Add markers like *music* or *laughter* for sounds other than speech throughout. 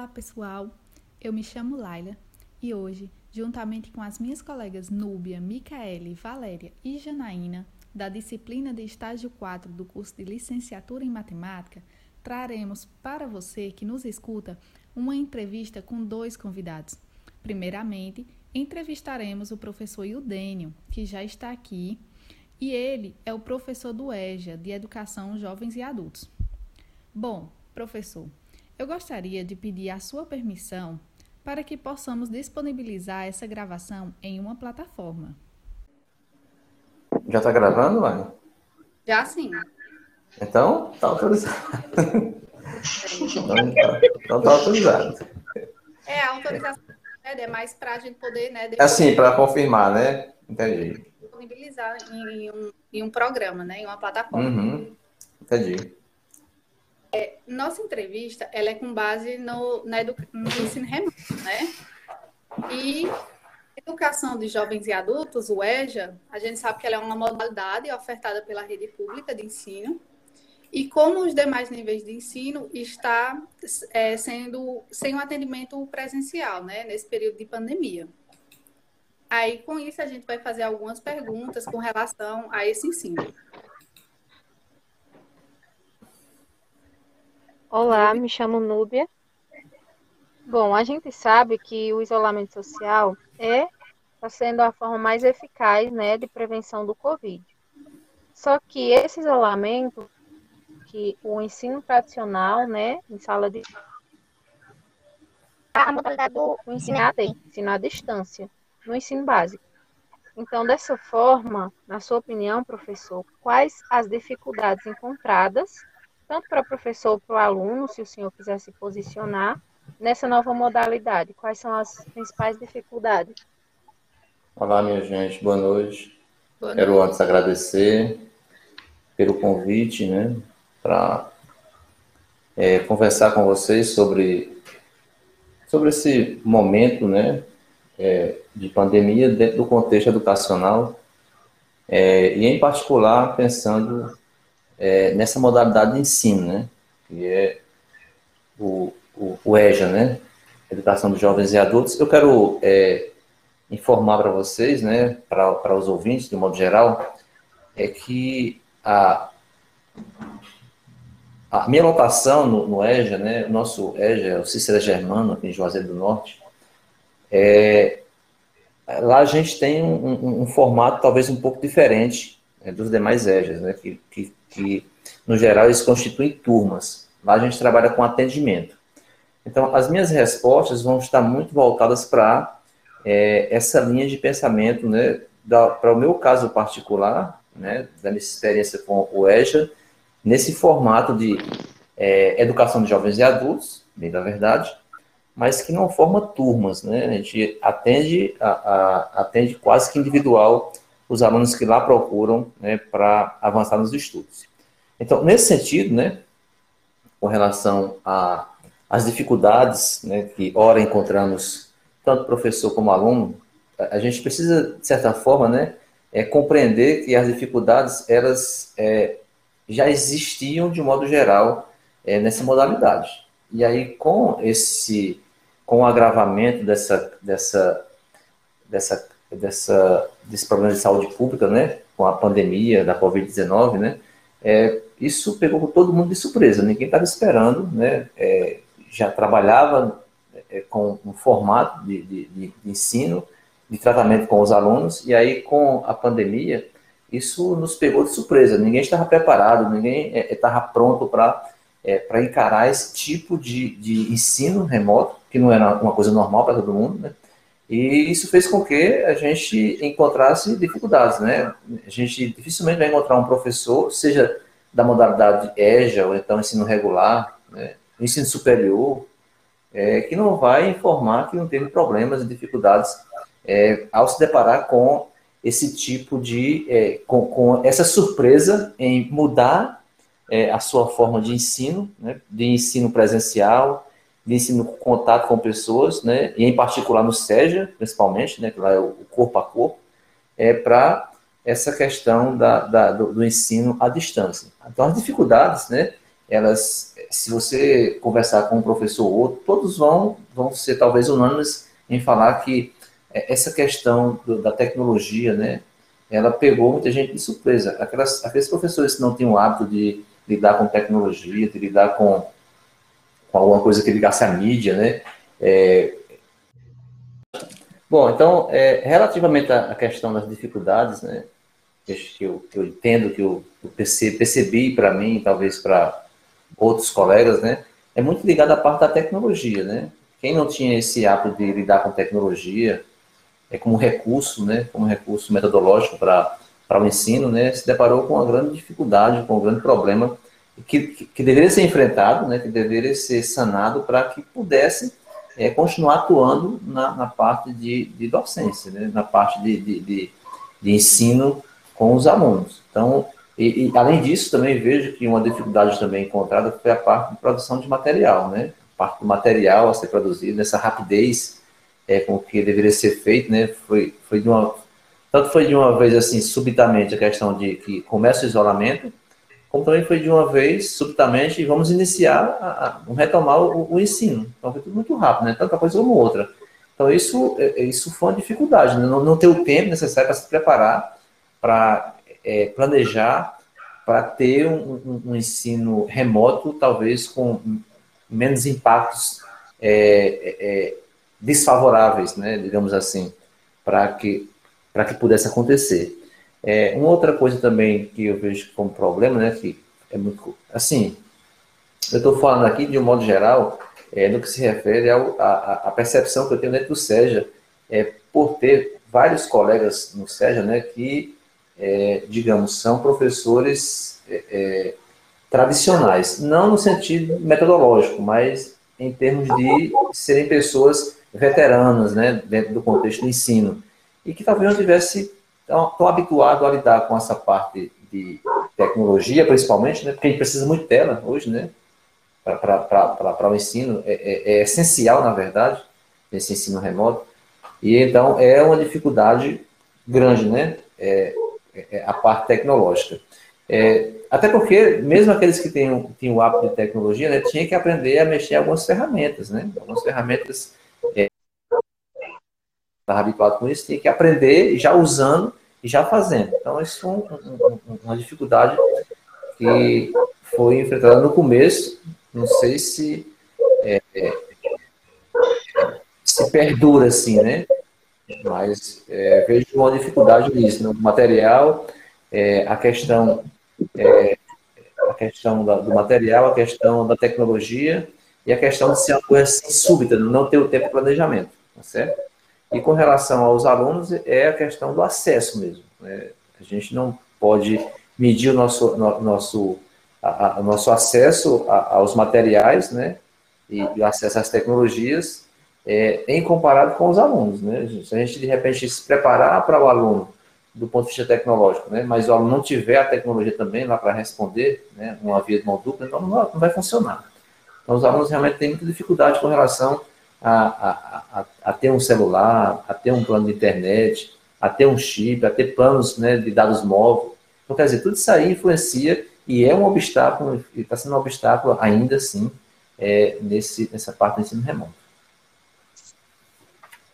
Olá, pessoal. Eu me chamo Laila e hoje, juntamente com as minhas colegas Núbia, Micaele, Valéria e Janaína, da disciplina de estágio 4 do curso de licenciatura em matemática, traremos para você que nos escuta uma entrevista com dois convidados. Primeiramente, entrevistaremos o professor Eudênio, que já está aqui, e ele é o professor do EJA, de Educação Jovens e Adultos. Bom, professor, eu gostaria de pedir a sua permissão para que possamos disponibilizar essa gravação em uma plataforma. Já está gravando, Wagner? Já sim. Então, está autorizado. então, está autorizado. É, a autorização é mais para a gente poder, né? É assim, para confirmar, né? Entendi. Disponibilizar em um, em um programa, né? Em uma plataforma. Uhum. Entendi. É, nossa entrevista ela é com base no, na no ensino remoto, né? E educação de jovens e adultos, o EJA, a gente sabe que ela é uma modalidade ofertada pela rede pública de ensino. E como os demais níveis de ensino está é, sendo sem um atendimento presencial, né, nesse período de pandemia. Aí, com isso, a gente vai fazer algumas perguntas com relação a esse ensino. Olá, me chamo Núbia. Bom, a gente sabe que o isolamento social é está sendo a forma mais eficaz, né, de prevenção do Covid. Só que esse isolamento, que o ensino tradicional, né, em sala de a modalidade do ensino AD, ensino à distância, no ensino básico. Então, dessa forma, na sua opinião, professor, quais as dificuldades encontradas tanto para o professor ou para o aluno, se o senhor quiser se posicionar, nessa nova modalidade? Quais são as principais dificuldades? Olá, minha gente, boa noite. Boa Quero noite. antes agradecer pelo convite, né, para é, conversar com vocês sobre, sobre esse momento, né, é, de pandemia dentro do contexto educacional é, e, em particular, pensando é, nessa modalidade de ensino, né? Que é o, o, o EJA, né? Educação de Jovens e Adultos. Eu quero é, informar para vocês, né? Para os ouvintes, de modo geral, é que a, a minha lotação no, no EJA, né? O nosso EJA, o Cícera Germano, aqui em Juazeiro do Norte, é, lá a gente tem um, um, um formato talvez um pouco diferente né, dos demais EJAs, né, que, que que, no geral, eles constituem turmas. Lá a gente trabalha com atendimento. Então, as minhas respostas vão estar muito voltadas para é, essa linha de pensamento, né, para o meu caso particular, né, da minha experiência com o EJA, nesse formato de é, educação de jovens e adultos, bem da verdade, mas que não forma turmas, né? A gente atende, a, a, atende quase que individual os alunos que lá procuram né, para avançar nos estudos. Então, nesse sentido, né, com relação às dificuldades né, que, ora, encontramos, tanto professor como aluno, a gente precisa, de certa forma, né, é, compreender que as dificuldades, elas é, já existiam, de modo geral, é, nessa modalidade. E aí, com esse, com o agravamento dessa, dessa, dessa dessa, desse problema de saúde pública, né, com a pandemia da Covid-19, né, é, isso pegou todo mundo de surpresa, ninguém estava esperando, né, é, já trabalhava é, com um formato de, de, de, ensino, de tratamento com os alunos, e aí com a pandemia, isso nos pegou de surpresa, ninguém estava preparado, ninguém é, estava pronto para é, para encarar esse tipo de, de ensino remoto, que não era uma coisa normal para todo mundo, né? E isso fez com que a gente encontrasse dificuldades, né? A gente dificilmente vai encontrar um professor, seja da modalidade EJA ou então ensino regular, né? ensino superior, é, que não vai informar que não teve problemas e dificuldades é, ao se deparar com esse tipo de, é, com, com, essa surpresa em mudar é, a sua forma de ensino, né? de ensino presencial, ensino com contato com pessoas, né, e em particular no SEJA, principalmente, né, que lá é o corpo a corpo, é para essa questão da, da do, do, ensino à distância. Então, as dificuldades, né, elas se você conversar com um professor ou outro, todos vão, vão ser talvez unânimes em falar que essa questão do, da tecnologia, né, ela pegou muita gente de surpresa. Aquelas, aqueles professores que não tinham o hábito de lidar com tecnologia, de lidar com, com alguma coisa que ligasse à mídia, né, é... Bom, então, é, relativamente à questão das dificuldades, né, que eu, que eu entendo, que eu, eu percebi, para mim, talvez para outros colegas, né, é muito ligado à parte da tecnologia, né? Quem não tinha esse hábito de lidar com tecnologia, é como recurso, né, como recurso metodológico para para o ensino, né, se deparou com uma grande dificuldade, com um grande problema que, que, deveria ser enfrentado, né, que deveria ser sanado para que pudesse é, continuar atuando na, na parte de, de docência, né, na parte de, de, de, ensino com os alunos. Então, e, e, além disso, também vejo que uma dificuldade também encontrada foi a parte de produção de material, né? A parte do material a ser produzido, nessa rapidez é, com que deveria ser feito, né? Foi, foi de uma, tanto foi de uma vez assim, subitamente, a questão de que começa o isolamento, como também foi de uma vez, subitamente, vamos iniciar, a, a, retomar o, o, ensino. Então foi tudo muito rápido, né? Tanto uma coisa como outra. Então isso, é, é, isso foi uma dificuldade, né? não, não ter o tempo necessário para se preparar para é, planejar para ter um, um, um, ensino remoto, talvez com menos impactos é, é, desfavoráveis, né, digamos assim, para que, que pudesse acontecer. É, uma outra coisa também que eu vejo como problema, né, que é muito, assim, eu estou falando aqui de um modo geral, é, no que se refere à percepção que eu tenho dentro do SEJA, é, por ter vários colegas no SEJA, né, que é, digamos, são professores é, é, tradicionais, não no sentido metodológico, mas em termos de serem pessoas veteranas, né, dentro do contexto do ensino, e que talvez não tivesse tão, tão habituado a lidar com essa parte de tecnologia, principalmente, né, porque a gente precisa muito dela hoje, né, para o ensino, é, é, é, essencial, na verdade, esse ensino remoto, e então é uma dificuldade grande, né, é, é, é, a parte tecnológica. É, até porque, mesmo aqueles que têm, têm o hábito de tecnologia, né, tinha que aprender a mexer algumas ferramentas, né? Algumas ferramentas, é, estava habituado com isso, tinha que aprender já usando e já fazendo. Então, isso foi um, um, uma dificuldade que foi enfrentada no começo, não sei se é, é se perdura assim, né? Mas é, vejo uma dificuldade nisso, no material, é, a questão é, a questão da, do material, a questão da tecnologia e a questão de ser uma coisa assim, súbita, não ter o tempo de planejamento, tá certo? E com relação aos alunos, é a questão do acesso mesmo. Né? A gente não pode medir o nosso, no, nosso, a, a, nosso acesso a, aos materiais, né? E, e acesso às tecnologias é, em comparado com os alunos. Né? Se a gente, de repente, se preparar para o aluno do ponto de vista tecnológico, né? mas o aluno não tiver a tecnologia também lá para responder, né? uma via de mão dupla, então não, não vai funcionar. Então, os alunos realmente têm muita dificuldade com relação a, a, a, ter um celular, a ter um plano de internet, a ter um chip, a ter planos né, de dados móveis. Então, quer dizer, tudo isso aí influencia e é um obstáculo, está sendo um obstáculo ainda assim é, nesse, nessa parte do ensino remoto.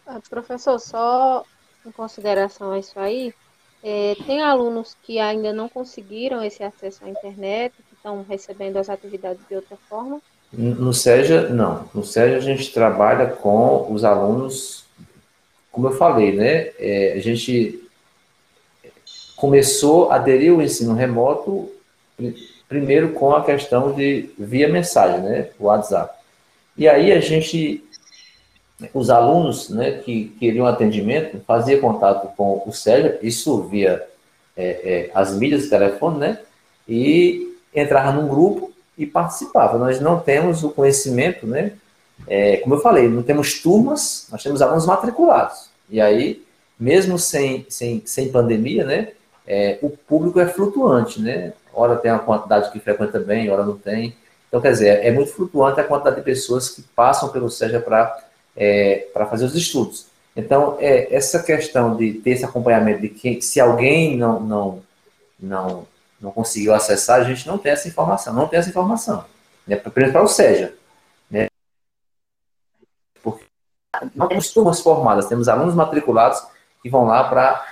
Ah, professor, só em consideração a isso aí, é, tem alunos que ainda não conseguiram esse acesso à internet, que estão recebendo as atividades de outra forma? No SEJA, não. No SEJA a gente trabalha com os alunos, como eu falei, né? É, a gente começou a aderir ao ensino remoto primeiro com a questão de via mensagem, né? O WhatsApp. E aí a gente os alunos né, que queriam atendimento faziam contato com o Sérgio, isso via é, é, as mídias de telefone, né? E entrava num grupo e participava. Nós não temos o conhecimento, né? É, como eu falei, não temos turmas, nós temos alunos matriculados. E aí, mesmo sem, sem, sem pandemia, né? É, o público é flutuante, né? Hora tem uma quantidade que frequenta bem, hora não tem. Então, quer dizer, é muito flutuante a quantidade de pessoas que passam pelo SEJA para é, fazer os estudos. Então, é, essa questão de ter esse acompanhamento de que se alguém não, não, não, não conseguiu acessar, a gente não tem essa informação, não tem essa informação. né, para o SEJA. Né, porque não temos turmas formadas, temos alunos matriculados que vão lá para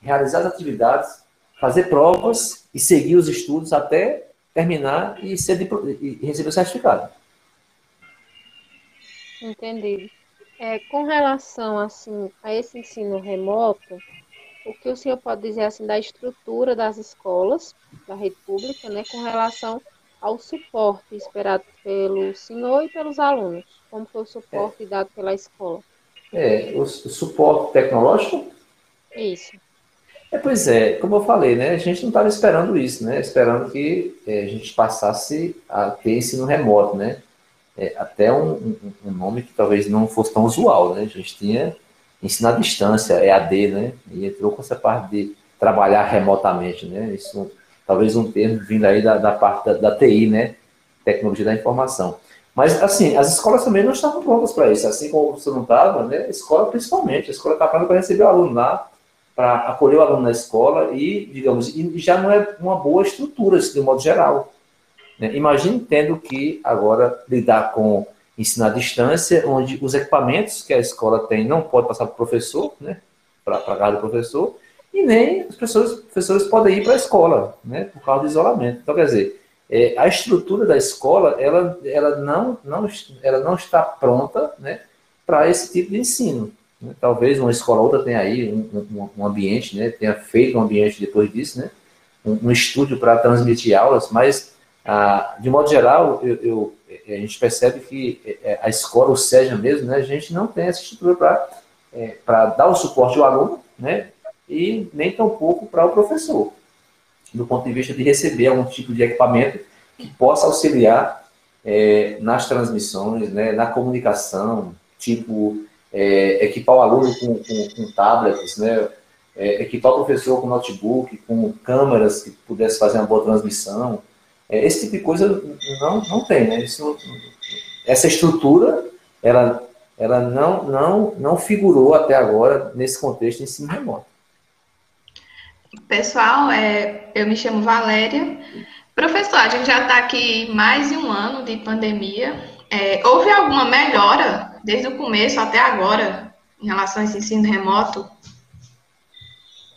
realizar as atividades, fazer provas e seguir os estudos até terminar e, ser, e receber o certificado. Entendi. É, com relação assim a esse ensino remoto, o que o senhor pode dizer assim da estrutura das escolas da rede pública, né, com relação ao suporte esperado pelo senhor e pelos alunos? Como foi o suporte é. dado pela escola? É, o, o suporte tecnológico? Isso. É, pois é, como eu falei, né, a gente não estava esperando isso, né, esperando que é, a gente passasse a ter ensino remoto, né, é, até um, um, um, nome que talvez não fosse tão usual, né, a gente tinha ensino à distância, EAD, né, e entrou com essa parte de trabalhar remotamente, né, isso talvez um termo vindo aí da, da parte da, da TI, né, tecnologia da informação. Mas, assim, as escolas também não estavam prontas para isso, assim como você não estava, né, a escola principalmente, a escola está pronta para receber o aluno lá, para acolher o aluno na escola e, digamos, e já não é uma boa estrutura, assim, de modo geral. Né? Imagine tendo que agora lidar com ensino à distância, onde os equipamentos que a escola tem não pode passar para o professor, né? para pagar o professor, e nem os professores, professores podem ir para a escola, né? por causa do isolamento. Então, quer dizer, é, a estrutura da escola, ela, ela, não, não, ela não está pronta né, para esse tipo de ensino. Né? Talvez uma escola outra tenha aí um, um, um, ambiente, né? tenha feito um ambiente depois disso, né? um, um estúdio para transmitir aulas, mas, ah, de modo geral, eu, eu, a gente percebe que é, a escola, o SEJA mesmo, né? a gente não tem essa estrutura para é, dar o suporte ao aluno, né? e nem tampouco para o professor, do ponto de vista de receber algum tipo de equipamento que possa auxiliar é, nas transmissões, né, na comunicação, tipo é, equipar o aluno com, com, com tablets, né? É, equipar o professor com notebook, com câmeras que pudesse fazer uma boa transmissão. É, esse tipo de coisa não, não tem, né? Isso, essa estrutura, ela, ela não, não, não figurou até agora nesse contexto de ensino remoto. Pessoal, é, eu me chamo Valéria. Professor, a gente já está aqui mais de um ano de pandemia. É, houve alguma melhora desde o começo até agora, em relação a esse ensino remoto?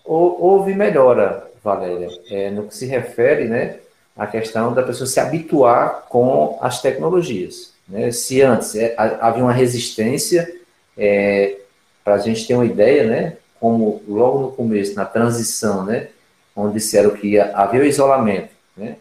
Houve melhora, Valéria, é, no que se refere né, à questão da pessoa se habituar com as tecnologias. Né? Se antes é, havia uma resistência, é, para a gente ter uma ideia, né, como logo no começo, na transição, né, onde disseram que havia o isolamento, né,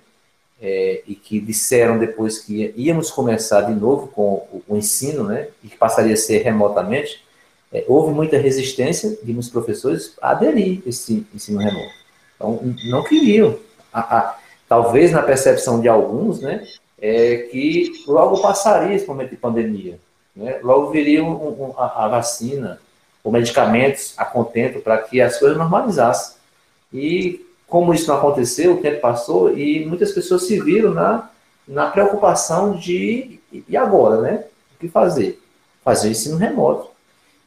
é, e que disseram depois que íamos começar de novo com o, o ensino, né, e que passaria a ser remotamente, é, houve muita resistência de muitos professores a aderir esse ensino remoto. Então, não queriam. A, a, talvez na percepção de alguns, né, é que logo passaria esse momento de pandemia. Né, logo viria um, um, a, a, vacina, ou medicamentos a contento para que as coisas normalizassem. E como isso não aconteceu, o tempo passou e muitas pessoas se viram na, na preocupação de, e agora, né? O que fazer? Fazer ensino remoto.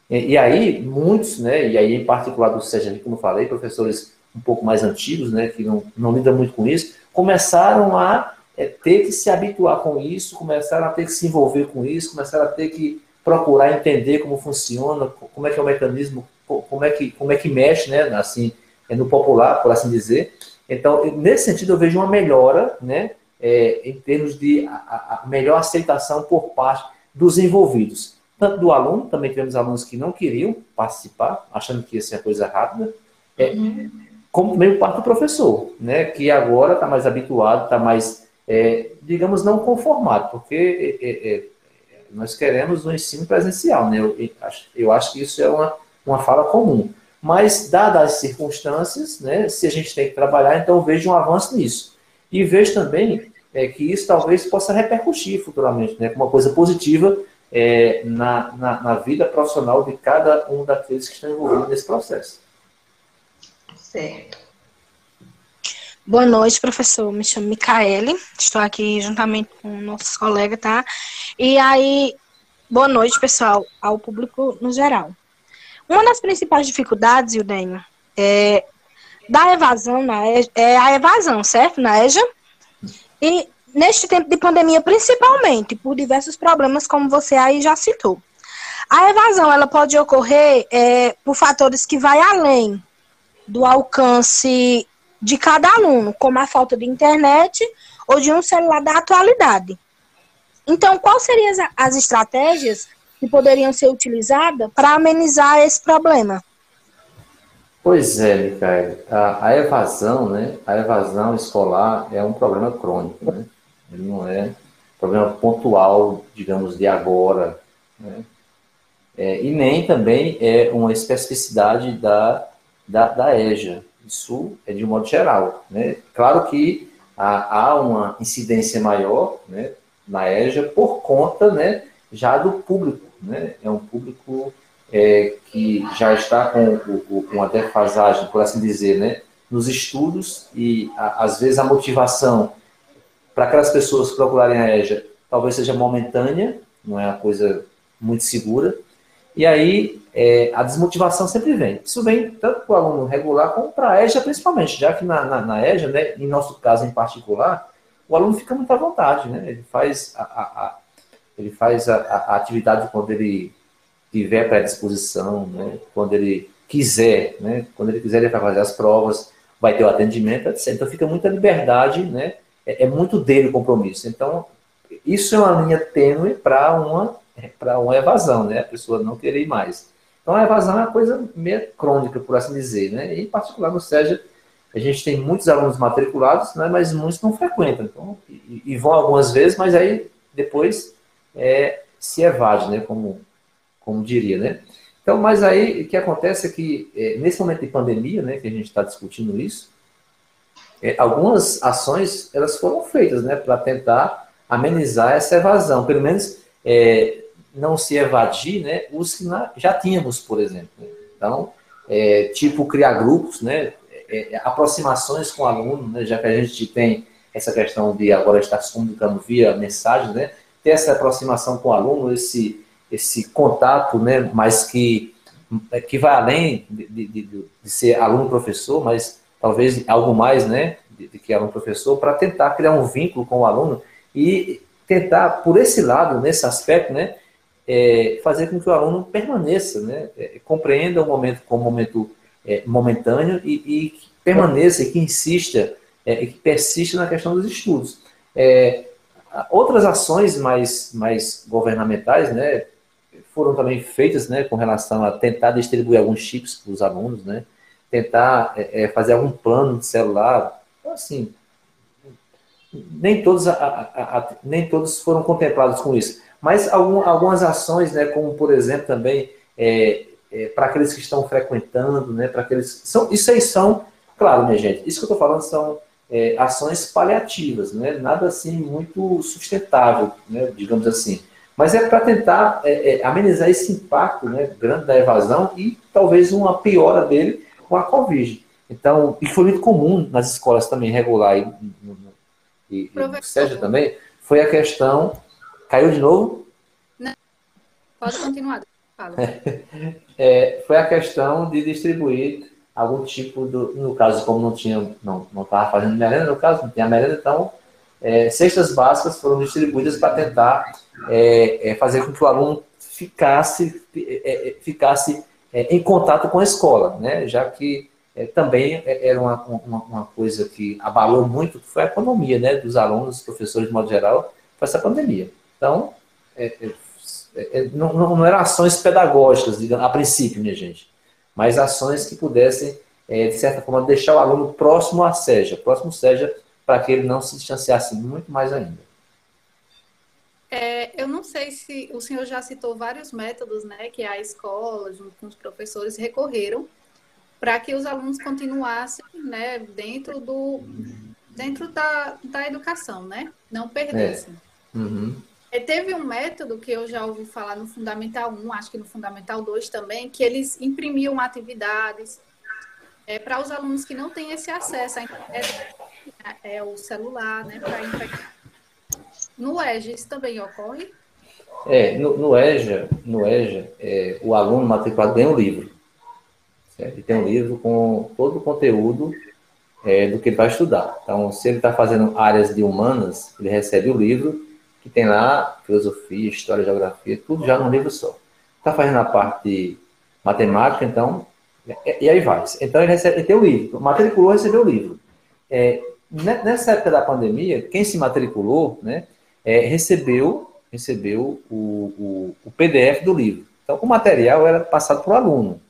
E, aí, muitos, né? E aí, em particular do SEJA, como falei, professores um pouco mais antigos, né? Que não, não lidam muito com isso, começaram a é, ter que se habituar com isso, começaram a ter que se envolver com isso, começaram a ter que procurar entender como funciona, como é que é o mecanismo, como é que, como é que mexe, né? Assim, é no popular, por assim dizer. Então, nesse sentido, eu vejo uma melhora, né, é, em termos de a, a, melhor aceitação por parte dos envolvidos. Tanto do aluno, também tivemos alunos que não queriam participar, achando que ia ser coisa rápida, é, uhum. Como por parte do professor, né, que agora está mais habituado, está mais, é, digamos, não conformado, porque é, é, é, nós queremos o ensino presencial, né, eu, eu acho que isso é uma, uma fala comum. Mas, dadas as circunstâncias, né, se a gente tem que trabalhar, então vejo um avanço nisso. E vejo também é, que isso talvez possa repercutir futuramente, né, como uma coisa positiva é, na, na, na, vida profissional de cada um daqueles que estão envolvidos nesse processo. Certo. Boa noite, professor. Me chamo Micaele, estou aqui juntamente com nossos colegas, tá? E aí, boa noite, pessoal, ao público no geral. Uma das principais dificuldades, Ildenho, é da evasão na EJA, é a evasão, certo? Na EJA. E neste tempo de pandemia, principalmente por diversos problemas, como você aí já citou. A evasão ela pode ocorrer é, por fatores que vai além do alcance de cada aluno, como a falta de internet ou de um celular da atualidade. Então, quais seriam as estratégias que poderiam ser utilizadas para amenizar esse problema? Pois é, Micael. A, a, evasão, né? A evasão escolar é um problema crônico, né? Ele não é um problema pontual, digamos, de agora, né? É, e nem também é uma especificidade da, da, da EJA. Isso é de um modo geral, né? Claro que há, há uma incidência maior, né? Na EJA por conta, né? Já do público, né? É um público é, que já está com, com, uma defasagem, por assim dizer, né, nos estudos e a, às vezes a motivação para aquelas pessoas procurarem a EJA talvez seja momentânea, não é uma coisa muito segura, e aí é, a desmotivação sempre vem. Isso vem tanto para o aluno regular como para a EJA principalmente, já que na, na, na, EJA, né, em nosso caso em particular, o aluno fica muito à vontade, né? ele faz a, a, a ele faz a, a atividade quando ele tiver predisposição, né, quando ele quiser, né, quando ele quiser ele vai fazer as provas, vai ter o atendimento, etc. Então fica muita liberdade, né, é, é muito dele o compromisso. Então isso é uma linha tênue para uma *laughs* para uma evasão, né, a pessoa não querer ir mais. Então a evasão é uma coisa meio crônica, por assim dizer, né, e em particular no SEJA a gente tem muitos alunos matriculados, né, mas muitos não frequentam, então, e, e vão algumas vezes, mas aí depois é, se evade, né, como como diria, né? Então, mas aí o que acontece é que é, nesse momento de pandemia, né, que a gente está discutindo isso, é, algumas ações elas foram feitas, né, para tentar amenizar essa evasão, pelo menos é, não se evadir, né, os que já tínhamos, por exemplo. Então, é, tipo criar grupos, né, é, é, aproximações com o aluno, né, já que a gente tem essa questão de agora estar se comunicando via mensagem, né, ter essa aproximação com o aluno, esse esse contato, né, mas que, que vai além de, de, de, de ser aluno-professor, mas talvez algo mais, né, de, de que aluno-professor, para tentar criar um vínculo com o aluno e tentar, por esse lado, nesse aspecto, né, é, fazer com que o aluno permaneça, né, é, compreenda o momento como momento é, momentâneo e, e que permaneça, e que insista, é, e que persista na questão dos estudos. É, outras ações mais, mais governamentais, né, foram também feitas né, com relação a tentar distribuir alguns chips para os alunos, né, tentar é, fazer algum plano de celular. Então, assim, nem todos, a, a, a, nem todos foram contemplados com isso. Mas algum, algumas ações, né, como por exemplo também é, é, para aqueles que estão frequentando, né, para aqueles. São, isso aí são, claro, minha gente, isso que eu estou falando são é, ações paliativas, né, nada assim muito sustentável, né, digamos assim. Mas é para tentar é, é, amenizar esse impacto né, grande da evasão e talvez uma piora dele com a Covid. Então, e foi muito comum nas escolas também regular e, e, e no SEJA também, foi a questão. Caiu de novo? Não. Pode continuar. *laughs* É, foi a questão de distribuir algum tipo do. No caso, como não tinha, não estava fazendo merenda, no caso, não tinha merenda, então é, cestas básicas foram distribuídas para tentar é, é, fazer com que o aluno ficasse, é, é, ficasse em contato com a escola, né? já que também era uma, uma, uma, coisa que abalou muito, foi a economia né? dos alunos, dos professores de modo geral, foi essa pandemia. Então, não, não eram ações pedagógicas, digamos, a princípio, minha gente, mas ações que pudessem, de certa forma, deixar o aluno próximo à SEJA, próximo SEJA para que ele não se distanciasse muito mais ainda. É, eu não sei se o senhor já citou vários métodos, né, que a escola, junto com os professores, recorreram para que os alunos continuassem, né, dentro do dentro da, da educação, né, não perdessem. É. Uhum. É, teve um método que eu já ouvi falar no Fundamental 1, acho que no Fundamental 2 também, que eles imprimiam atividades é, para os alunos que não têm esse acesso à internet é o celular, né. No EJA, isso também ocorre? É, no, no EJA, no EJA é, o aluno matriculado ganha um livro. Certo? Ele tem um livro com todo o conteúdo é, do que ele vai estudar. Então, se ele está fazendo áreas de humanas, ele recebe o livro que tem lá filosofia, história, geografia, tudo já num livro só. Está fazendo a parte de matemática, então, e, e aí vai. Então, ele, recebe, ele tem o livro. Matriculou, recebeu o livro. É, nessa época da pandemia, quem se matriculou, né, é, recebeu, recebeu o, o, o PDF do livro. Então, o material era passado para o aluno.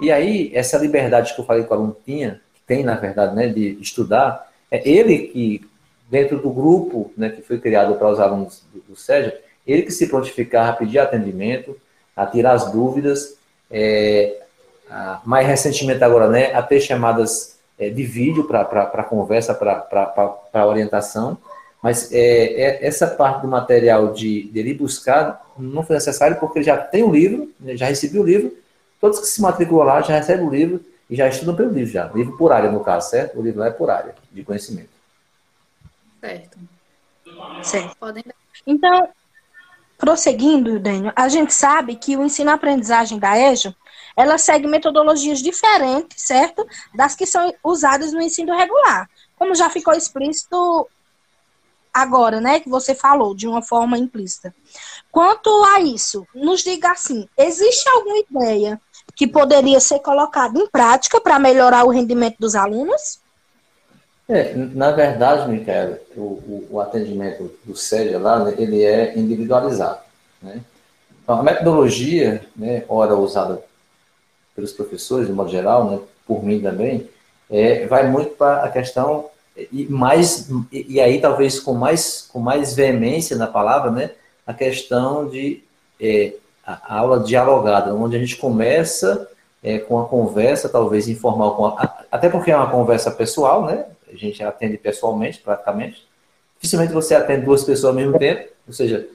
E aí, essa liberdade que eu falei que o aluno tinha, que tem, na verdade, né, de estudar, é ele que dentro do grupo né, que foi criado para os alunos do, SEJA, ele que se prontificar a pedir atendimento, a tirar as dúvidas, é, a, mais recentemente agora, né, a ter chamadas é, de vídeo para conversa, para orientação, mas é, é, essa parte do material de, de ele buscar não foi necessário porque ele já tem o livro, né, já recebeu o livro, todos que se matriculam lá já recebem o livro e já estudam pelo livro já, livro por área no caso, certo? O livro lá é por área de conhecimento. Certo. Certo. Podem... Então, prosseguindo, Daniel, a gente sabe que o ensino-aprendizagem da EJA, ela segue metodologias diferentes, certo? Das que são usadas no ensino regular. Como já ficou explícito agora, né, que você falou de uma forma implícita. Quanto a isso, nos diga assim, existe alguma ideia que poderia ser colocada em prática para melhorar o rendimento dos alunos? É, na verdade, Micaela, o, o, o, atendimento do SEDA lá, né, ele é individualizado. Né? Então, a metodologia, né, ora usada pelos professores, de modo geral, né, por mim também, é, vai muito para a questão, e, mais, e, e, aí talvez com mais, com mais veemência na palavra, né, a questão de é, a, aula dialogada, onde a gente começa é, com a conversa, talvez informal, a, até porque é uma conversa pessoal, né? A gente atende pessoalmente, praticamente. Dificilmente você atende duas pessoas ao mesmo tempo, ou seja,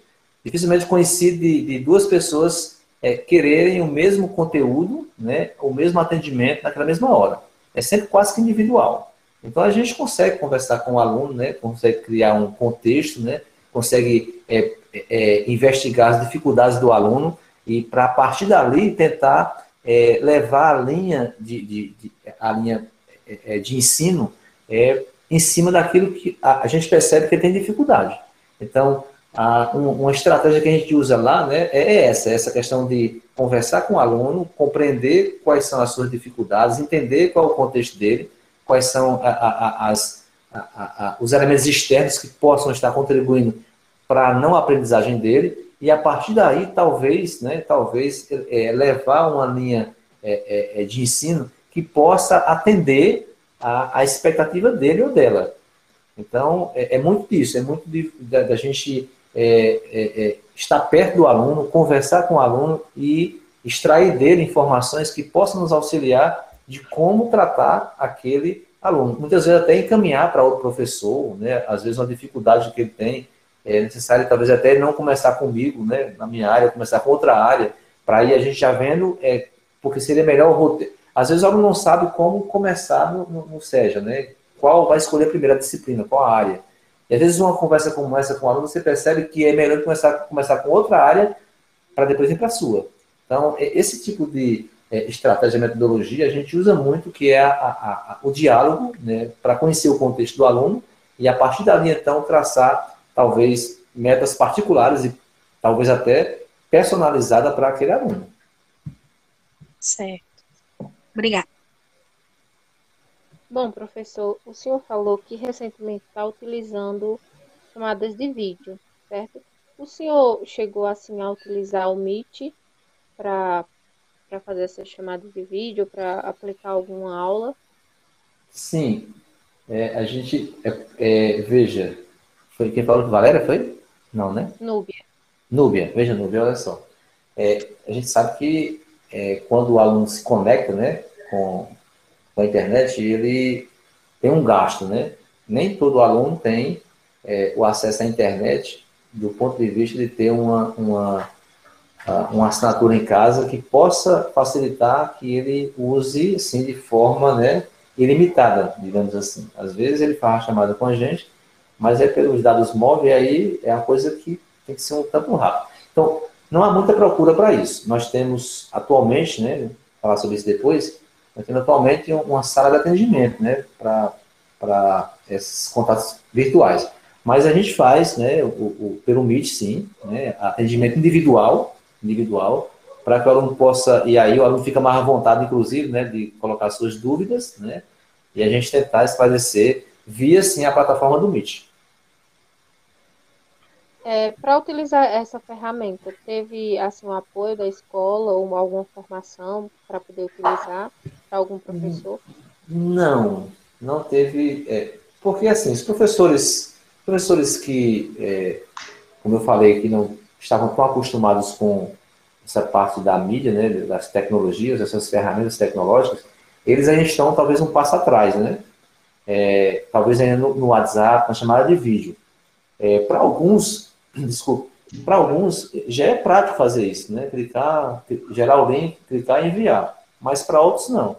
dificilmente coincide de, duas pessoas é, quererem o mesmo conteúdo, né, o mesmo atendimento naquela mesma hora. É sempre quase que individual. Então a gente consegue conversar com o aluno, né, consegue criar um contexto, né, consegue é, é, investigar as dificuldades do aluno e para a partir dali tentar é, levar a linha de, de, de a linha é, é, de ensino é, em cima daquilo que a, a gente percebe que tem dificuldade. Então, a, um, uma estratégia que a gente usa lá né, é, é essa, essa questão de conversar com o aluno, compreender quais são as suas dificuldades, entender qual é o contexto dele, quais são a, a, as, os elementos externos que possam estar contribuindo para a não aprendizagem dele, e a partir daí, talvez, né, talvez é, levar uma linha é, é, de ensino que possa atender a, a expectativa dele ou dela. Então, é, é muito disso, é muito da, da gente é, é, é, estar perto do aluno, conversar com o aluno e extrair dele informações que possam nos auxiliar de como tratar aquele aluno. Muitas vezes até encaminhar para outro professor, né? às vezes uma dificuldade que ele tem, é necessário talvez até não começar comigo, né? na minha área, começar com outra área, para aí a gente já vendo, é, porque seria melhor o roteiro às vezes o aluno não sabe como começar no, no, no SEJA, né? Qual vai escolher a primeira disciplina, qual a área. E às vezes uma conversa como essa com o aluno, você percebe que é melhor começar, começar com outra área para depois ir para a sua. Então, esse tipo de é, estratégia, metodologia, a gente usa muito, que é a, a, a, o diálogo, né, para conhecer o contexto do aluno e a partir dali, então, traçar, talvez, metas particulares e talvez até personalizada para aquele aluno. Certo. Obrigada. Bom, professor, o senhor falou que recentemente está utilizando chamadas de vídeo, certo? O senhor chegou assim a utilizar o Meet para fazer essas chamadas de vídeo, para aplicar alguma aula? Sim. É, a gente, é, é, veja, foi quem falou que Valéria foi? Não, né? Núbia. Núbia, veja, Núbia, olha só. É, a gente sabe que é, quando o aluno se conecta né, com, com a internet, ele tem um gasto. Né? Nem todo aluno tem é, o acesso à internet do ponto de vista de ter uma, uma, uma assinatura em casa que possa facilitar que ele use assim, de forma né, ilimitada, digamos assim. Às vezes ele faz a chamada com a gente, mas é pelos dados móveis, aí é uma coisa que tem que ser um tanto rápido. Então, não há muita procura para isso. Nós temos atualmente, né, falar sobre isso depois, nós temos atualmente uma sala de atendimento, né, para esses contatos virtuais. Mas a gente faz, né, o, o, pelo Meet, sim, né, atendimento individual, individual, para que o aluno possa, e aí o aluno fica mais à vontade, inclusive, né, de colocar suas dúvidas, né, e a gente tentar esclarecer via, sim, a plataforma do Meet. É, para utilizar essa ferramenta, teve assim um apoio da escola ou alguma formação para poder utilizar para algum professor? Não, não teve, é, porque assim os professores, professores que, é, como eu falei, que não estavam tão acostumados com essa parte da mídia, né, das tecnologias, essas ferramentas tecnológicas, eles ainda estão talvez um passo atrás, né? É, talvez ainda no, no, WhatsApp, na chamada de vídeo. É, para alguns, desculpa, para alguns já é prático fazer isso, né? Clicar, gerar o link, clicar e enviar. Mas para outros não.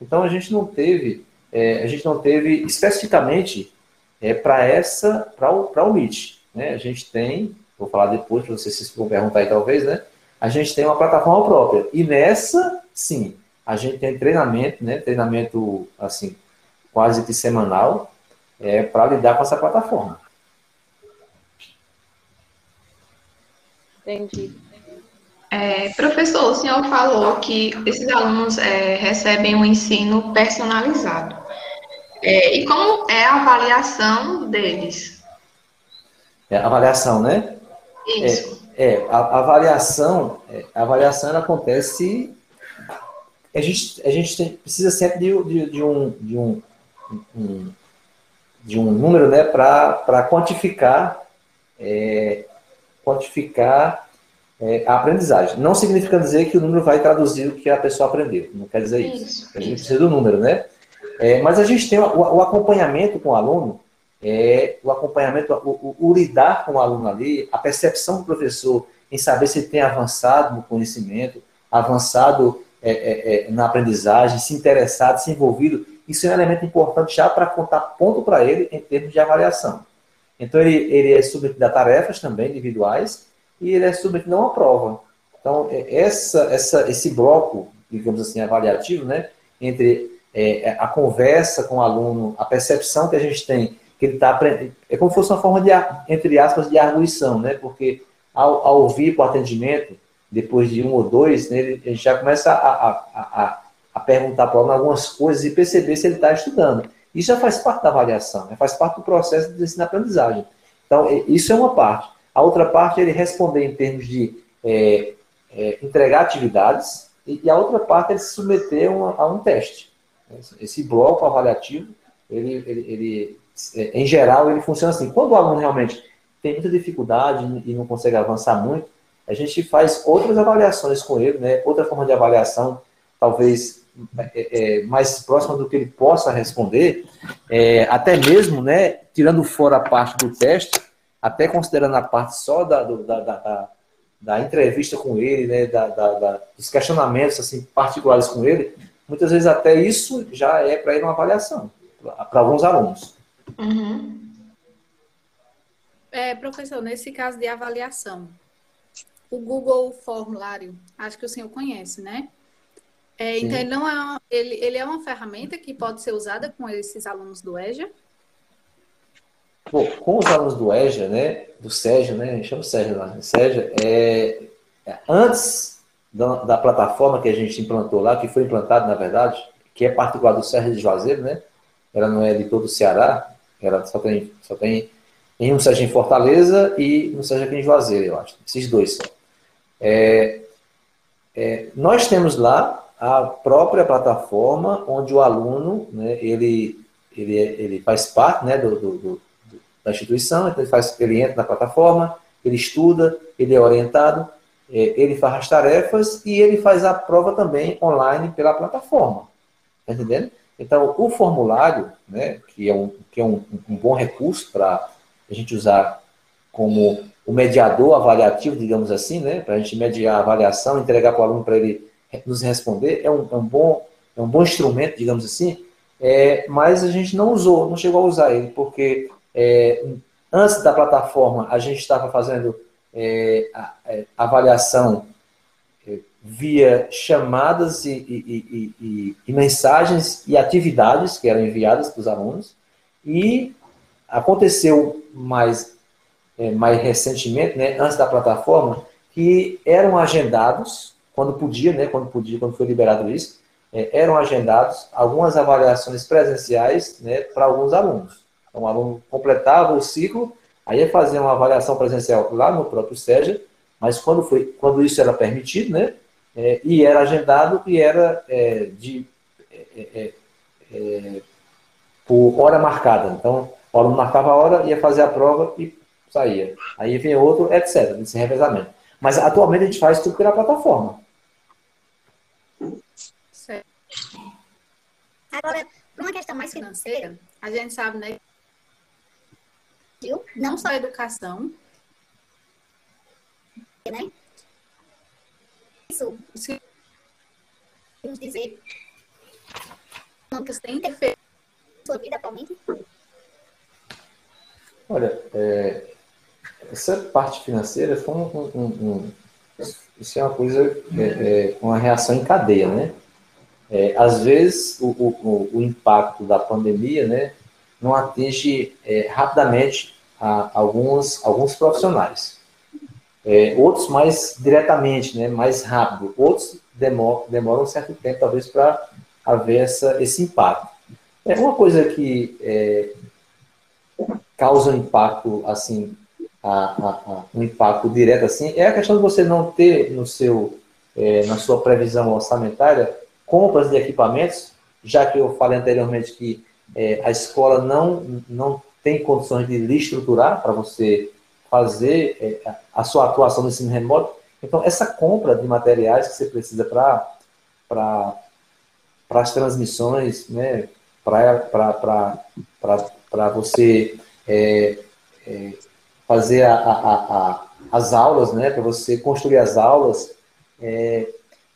Então a gente não teve, é, a gente não teve especificamente é, para essa, para o, o Meet. Né? A gente tem, vou falar depois para vocês se vão perguntar aí talvez, né? A gente tem uma plataforma própria. E nessa, sim, a gente tem treinamento, né? Treinamento assim, quase que semanal, é, para lidar com essa plataforma. Entendi. É, professor, o senhor falou que esses alunos é, recebem um ensino personalizado. É, e como é a avaliação deles? É, avaliação, né? Isso. É, é a, a, avaliação, é, a avaliação ela acontece. A gente, a gente tem, precisa sempre de, de, de um, de um, um, de um número né, para quantificar é, quantificar é, a aprendizagem. Não significa dizer que o número vai traduzir o que a pessoa aprendeu. Não quer dizer isso. isso a gente precisa do número, né? É, mas a gente tem o, o, acompanhamento com o aluno, é, o acompanhamento, o, o, o, lidar com o aluno ali, a percepção do professor em saber se ele tem avançado no conhecimento, avançado é, é, é na aprendizagem, se interessado, se envolvido. Isso é um elemento importante já para contar ponto para ele em termos de avaliação. Então, ele, ele é submetido a tarefas também individuais e ele é submetido a uma prova. Então, é, essa, essa, esse bloco, digamos assim, avaliativo, né, entre é, é, a conversa com o aluno, a percepção que a gente tem, que ele está aprendendo, é como se fosse uma forma de, entre aspas, de arguição, né, porque ao, ao ouvir para o atendimento, depois de um ou dois, né, a gente já começa a, a, a, a perguntar para o aluno algumas coisas e perceber se ele está estudando. Isso já faz parte da avaliação, né? faz parte do processo de ensino-aprendizagem. Então, isso é uma parte. A outra parte é ele responder em termos de é, é, entregar atividades e, e, a outra parte é ele se submeter a, a um teste. Esse bloco avaliativo, ele, ele, ele, é, em geral, ele funciona assim. Quando o aluno realmente tem muita dificuldade e não consegue avançar muito, a gente faz outras avaliações com ele, né? outra forma de avaliação, talvez é, é, mais próxima do que ele possa responder, é, até mesmo, né, tirando fora a parte do teste, até considerando a parte só da, do, da, da, da, entrevista com ele, né, da, da, dos questionamentos assim, particulares com ele, muitas vezes até isso já é para ele uma avaliação, para alguns alunos. Uhum. É, professor, nesse caso de avaliação, o Google Formulário, acho que o senhor conhece, né? É, então, ele, não é, ele, ele é uma ferramenta que pode ser usada com esses alunos do EJA? Com os alunos do EJA, né, do Sérgio, né, a gente chama o Sérgio lá, Sérgio, é, é, antes da, da, plataforma que a gente implantou lá, que foi implantada, na verdade, que é particular do Sérgio de Juazeiro, né, ela não é de todo o Ceará, ela só tem, só tem em um Sérgio em Fortaleza e no Sérgio aqui em Juazeiro, eu acho, esses dois só. É, é, nós temos lá a própria plataforma onde o aluno, né, ele, ele, ele faz parte né, do, do, do, da instituição, então ele, faz, ele entra na plataforma, ele estuda, ele é orientado, é, ele faz as tarefas e ele faz a prova também online pela plataforma. Tá entendendo? Então, o formulário, né, que é um, que é um, um bom recurso para a gente usar como o mediador avaliativo, digamos assim, né, para a gente mediar a avaliação, entregar para o aluno para ele nos responder, é um, é um, bom, é um bom instrumento, digamos assim, é, mas a gente não usou, não chegou a usar ele, porque é, antes da plataforma a gente estava fazendo é, a, a, é, avaliação é, via chamadas e, e, e, e, mensagens e atividades que eram enviadas para os alunos. E aconteceu mais, é, mais recentemente, né, antes da plataforma, que eram agendados, quando podia, né, quando podia, quando foi liberado isso, é, eram agendados algumas avaliações presenciais né, para alguns alunos. Então, o aluno completava o ciclo, aí ia fazer uma avaliação presencial lá no próprio SEJA, mas quando, foi, quando isso era permitido, né, é, e era agendado e era é, de, é, é, é, por hora marcada. Então, o aluno marcava a hora, ia fazer a prova e saía. Aí vinha outro, etc., esse revezamento. Mas atualmente a gente faz tudo pela plataforma. Certo. Agora, uma questão mais financeira, a gente sabe, né? Não só a educação, né? isso, vamos dizer, quantos tem na sua vida atualmente? Olha, é, essa parte financeira foi um, um, um, isso é uma coisa, é, é, uma reação em cadeia, né? É, às vezes o, o, o, impacto da pandemia, né, não atinge é, rapidamente alguns, alguns profissionais. É, outros mais diretamente, né, mais rápido. Outros demoram, demoram um certo tempo, talvez, para haver essa, esse impacto. É uma coisa que é, causa um impacto, assim, a, a, um impacto direto, assim, é a questão de você não ter no seu, é, na sua previsão orçamentária compras de equipamentos, já que eu falei anteriormente que é, a escola não, não tem condições de lhe estruturar para você fazer é, a sua atuação no ensino remoto. Então, essa compra de materiais que você precisa para as transmissões, né, para você é, é, fazer a, a, a, as aulas, né, para você construir as aulas,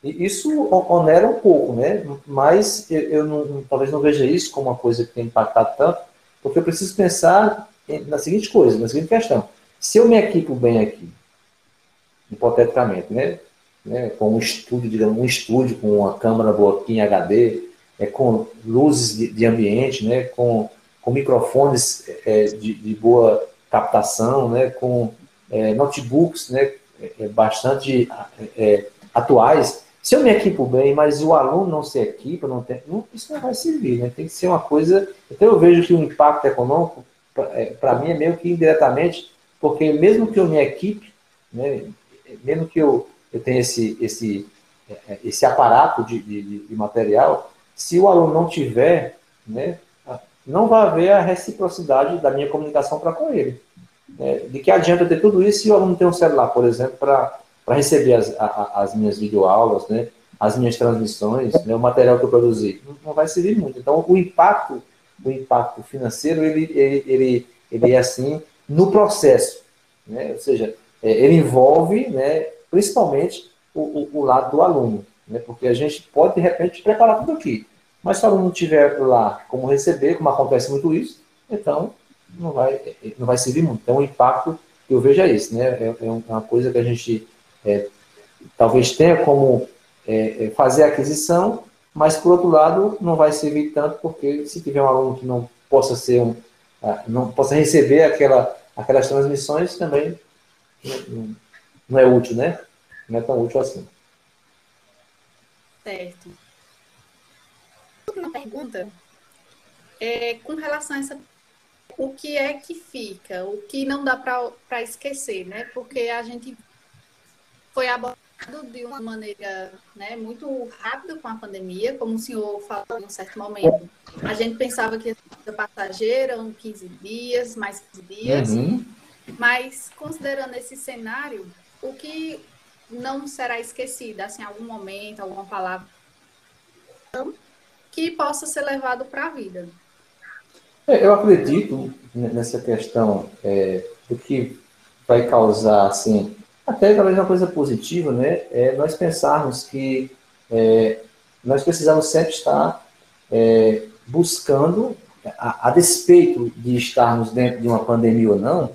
é, isso onera um pouco, né? Mas eu, eu não, talvez não veja isso como uma coisa que tem impactado tanto, porque eu preciso pensar na seguinte coisa, na seguinte questão. Se eu me equipo bem aqui, hipoteticamente, né? né com um estúdio, digamos, um estúdio com uma câmera boa aqui em HD, é, com luzes de, de ambiente, né? Com, com microfones é, de, de, boa captação, né? Com é, notebooks, né? É, é bastante é, atuais. Se eu me equipo bem, mas o aluno não se equipa, não tem, não, isso não vai servir, né? Tem que ser uma coisa. Então eu vejo que o impacto econômico, para mim, é meio que indiretamente porque mesmo que eu me equipe, né, mesmo que eu, eu tenha esse, esse, esse aparato de, de, de material, se o aluno não tiver, né, não vai haver a reciprocidade da minha comunicação para com ele. É, de que adianta ter tudo isso se o aluno tem um celular, por exemplo, para receber as, a, as minhas videoaulas, né, as minhas transmissões, né, o material que eu produzi? Não vai servir muito. Então, o impacto, o impacto financeiro, ele, ele, ele, ele é assim, no processo. Né? Ou seja, é, ele envolve né, principalmente o, o, o, lado do aluno, né? porque a gente pode, de repente, preparar tudo aqui. Mas se o aluno não tiver lá como receber, como acontece muito isso, então não vai, não vai servir muito. Então, o impacto que eu vejo é esse. Né? É, é uma coisa que a gente é, talvez tenha como é, é, fazer a aquisição, mas, por outro lado, não vai servir tanto, porque se tiver um aluno que não possa ser um, ah, não possa receber aquela, aquelas transmissões também não é útil, né? Não é tão útil assim. Certo. Uma pergunta é com relação a essa o que é que fica, o que não dá para esquecer, né? Porque a gente foi abordado de uma maneira né, muito rápida com a pandemia, como o senhor falou em um certo momento. A gente pensava que ser passageira, uns 15 dias, mais 15 dias, uhum. mas considerando esse cenário, o que não será esquecido, assim, algum momento, alguma palavra que possa ser levado para a vida? É, eu acredito nessa questão é, do que vai causar, assim, até talvez uma coisa positiva, né, é nós pensarmos que é, nós precisamos sempre estar é, buscando, a, a, despeito de estarmos dentro de uma pandemia ou não,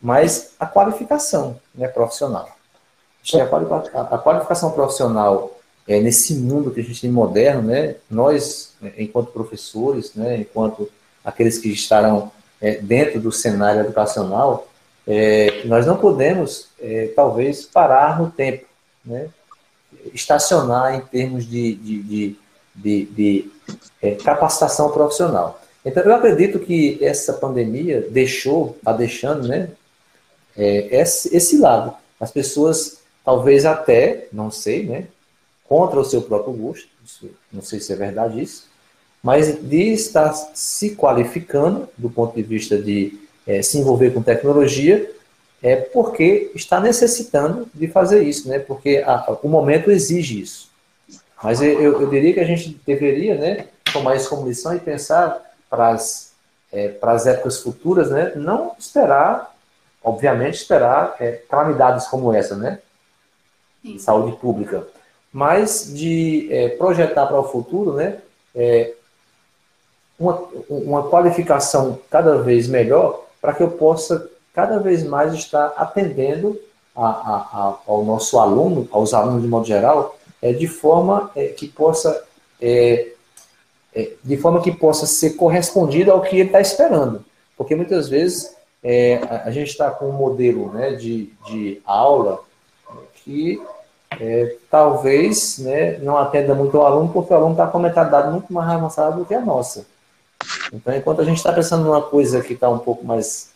mas a qualificação né, profissional. a qualificação profissional é, nesse mundo que a gente tem moderno, né, nós, enquanto professores, né, enquanto aqueles que estarão é, dentro do cenário educacional, é, nós não podemos, é, talvez, parar no tempo, né, estacionar em termos de, de, de, de, de é, capacitação profissional. Então, eu acredito que essa pandemia deixou, está deixando, né, é, esse, esse lado. As pessoas, talvez até, não sei, né, contra o seu próprio gosto, não sei se é verdade isso, mas de estar se qualificando do ponto de vista de é, se envolver com tecnologia, é porque está necessitando de fazer isso, né? Porque a, o momento exige isso. Mas eu, eu, diria que a gente deveria, né, tomar isso como lição e pensar para as é, para as épocas futuras, né? Não esperar, obviamente, esperar é, calamidades como essa, né? Sim. Saúde pública, mas de é, projetar para o futuro, né? É, uma, uma qualificação cada vez melhor para que eu possa cada vez mais estar atendendo a, a, a, ao nosso aluno, aos alunos de modo geral, é, de forma é, que possa é, é, de forma que possa ser correspondido ao que ele está esperando. Porque muitas vezes é, a, gente está com um modelo né, de, de aula que é, talvez né, não atenda muito ao aluno, porque o aluno está com a mentalidade muito mais avançada do que a nossa. Então, enquanto a gente está pensando numa coisa que está um pouco mais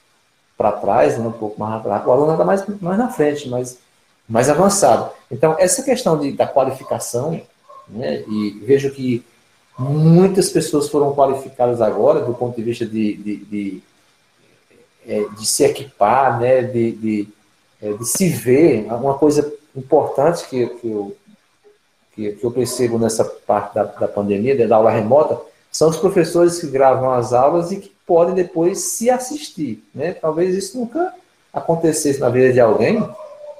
para trás, né, um pouco mais atrás, o aluno está mais, mais na frente, mais, mais avançado. Então, essa questão de, da qualificação, né, e vejo que muitas pessoas foram qualificadas agora, do ponto de vista de, de, de, é, de se equipar, né, de, de, é, de, se ver. Uma coisa importante que, que, eu, que, que eu percebo nessa parte da, da pandemia, da aula remota, são os professores que gravam as aulas e que podem depois se assistir. Né? Talvez isso nunca acontecesse na vida de alguém,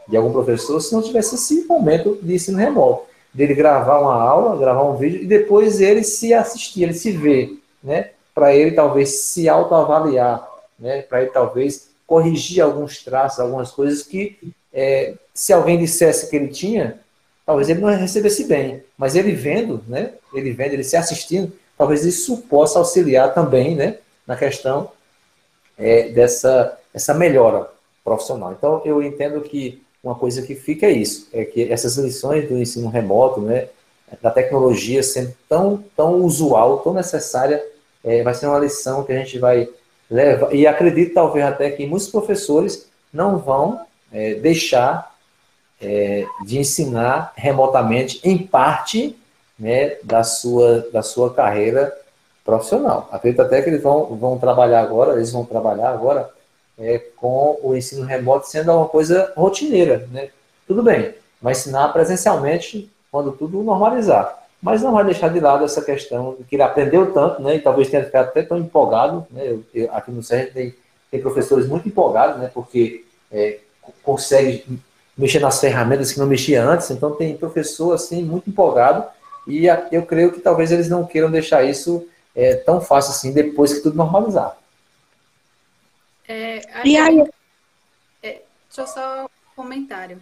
de algum professor, se não tivesse esse momento de ensino remoto. Dele gravar uma aula, gravar um vídeo e depois ele se assistir, ele se ver, né? Para ele talvez se autoavaliar, né? Para ele talvez corrigir alguns traços, algumas coisas que é, se alguém dissesse que ele tinha, talvez ele não recebesse bem. Mas ele vendo, né? Ele vendo, ele se assistindo, talvez isso possa auxiliar também né, na questão é, dessa essa melhora profissional. Então, eu entendo que uma coisa que fica é isso, é que essas lições do ensino remoto, né, da tecnologia sendo tão, tão usual, tão necessária, é, vai ser uma lição que a gente vai levar, e acredito talvez até que muitos professores não vão é, deixar é, de ensinar remotamente, em parte, né, da, sua, da sua carreira profissional. Acredito até que eles vão, vão trabalhar agora, eles vão trabalhar agora é, com o ensino remoto sendo uma coisa rotineira. Né? Tudo bem, vai ensinar presencialmente quando tudo normalizar. Mas não vai deixar de lado essa questão que ele aprendeu tanto, né, e talvez tenha ficado até tão empolgado. Né, eu, eu, aqui no CERN tem, tem professores muito empolgados, né, porque é, consegue mexer nas ferramentas que não mexia antes, então tem professor assim muito empolgado e eu creio que talvez eles não queiram deixar isso é, tão fácil assim depois que tudo normalizar. É, e aí? É, deixa eu só um comentário.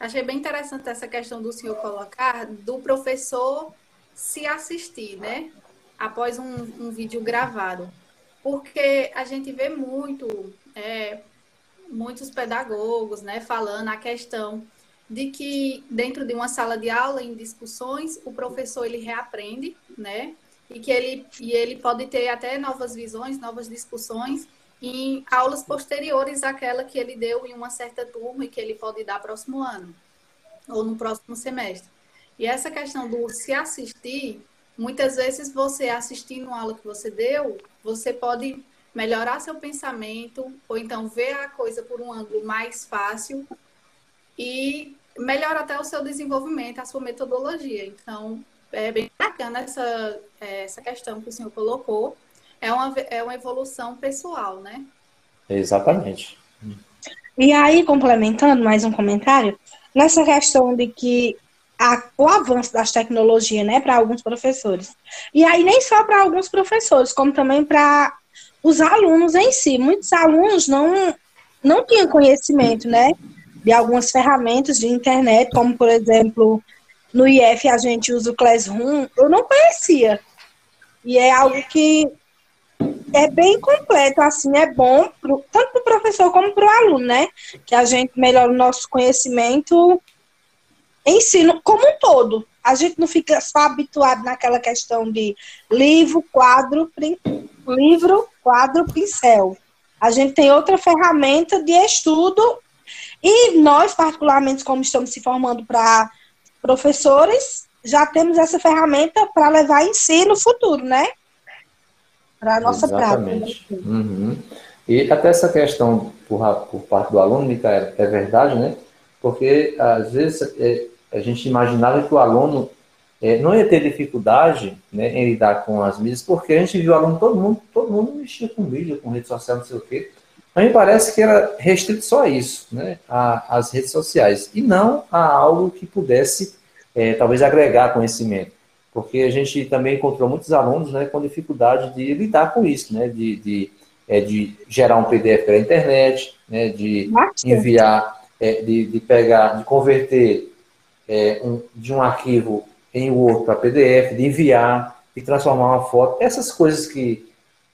Achei bem interessante essa questão do senhor colocar do professor se assistir, né? Após um, um vídeo gravado. Porque a gente vê muito, é, muitos pedagogos, né, falando a questão de que dentro de uma sala de aula, em discussões, o professor ele reaprende, né? E que ele, e ele pode ter até novas visões, novas discussões em aulas posteriores àquela que ele deu em uma certa turma e que ele pode dar próximo ano ou no próximo semestre. E essa questão do se assistir, muitas vezes você assistindo uma aula que você deu, você pode melhorar seu pensamento ou então ver a coisa por um ângulo mais fácil e melhora até o seu desenvolvimento, a sua metodologia. Então, é bem bacana essa, é, essa questão que o senhor colocou. É uma, é uma evolução pessoal, né? Exatamente. E aí, complementando mais um comentário, nessa questão de que a, o avanço das tecnologias, né, para alguns professores. E aí, nem só para alguns professores, como também para os alunos em si. Muitos alunos não, não tinham conhecimento, né? De algumas ferramentas de internet, como, por exemplo, no IF a gente usa o Classroom, eu não conhecia. E é algo que é bem completo, assim, é bom pro, tanto para o professor como para o aluno, né? Que a gente melhora o nosso conhecimento, ensino como um todo. A gente não fica só habituado naquela questão de livro, quadro, livro, quadro, pincel. A gente tem outra ferramenta de estudo e nós, particularmente, como estamos se formando para professores, já temos essa ferramenta para levar em si no futuro, né? Para a nossa Exatamente. prática. Uhum. E até essa questão por, por parte do aluno, Micael, é verdade, né? Porque às vezes é, a gente imaginava que o aluno é, não ia ter dificuldade né, em lidar com as mídias, porque a gente viu o aluno, todo mundo, todo mundo mexia com mídia, com rede social, não sei o quê. Mas me parece que era restrito só a isso, né, a, as redes sociais, e não a algo que pudesse, é, talvez, agregar conhecimento. Porque a gente também encontrou muitos alunos né, com dificuldade de lidar com isso, né, de, de, é, de gerar um PDF pela internet, né, de enviar, é, de, de pegar, de converter é, um, de um arquivo em Word para PDF, de enviar, de transformar uma foto, essas coisas que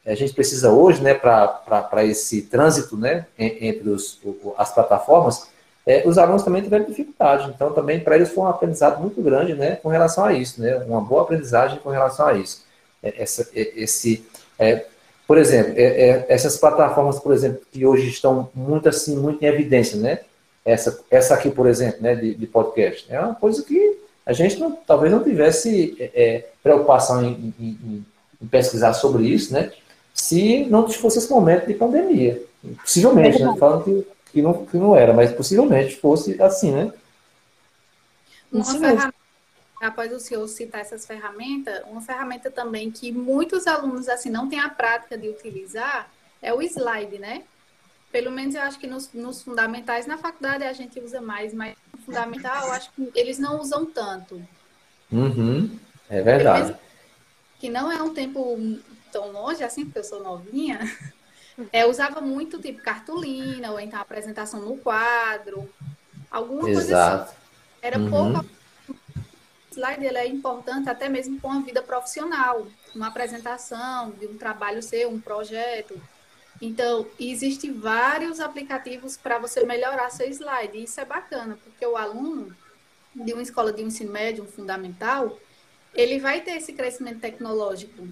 a gente precisa hoje né, para esse trânsito né, entre os, as plataformas, é, os alunos também tiveram dificuldade. Então, também para eles foi um aprendizado muito grande, né, com relação a isso, né, uma boa aprendizagem com relação a isso. É, essa, é, esse, é, por exemplo, é, é, essas plataformas, por exemplo, que hoje estão muito assim, muito em evidência, né, essa, essa aqui, por exemplo, né, de, de podcast, é uma coisa que a gente não, talvez não tivesse preocupação em, em, em, pesquisar sobre isso, né, se não fosse esse momento de pandemia. Possivelmente, né, falando que que não, que não era, mas possivelmente fosse assim, né? Uma ferramenta, após o senhor citar essas ferramentas, uma ferramenta também que muitos alunos assim não têm a prática de utilizar é o slide, né? Pelo menos eu acho que nos, nos fundamentais, na faculdade a gente usa mais, mas no fundamental eu acho que eles não usam tanto. Uhum, é verdade. Que não é um tempo tão longe assim, porque eu sou novinha, é, usava muito tipo cartolina, ou então apresentação no quadro, alguma Exato. coisa assim. Era uhum. pouco. O slide ele é importante até mesmo com a vida profissional, uma apresentação de um trabalho seu, um projeto. Então, existem vários aplicativos para você melhorar seu slide. E isso é bacana, porque o aluno de uma escola de ensino médio, um fundamental, ele vai ter esse crescimento tecnológico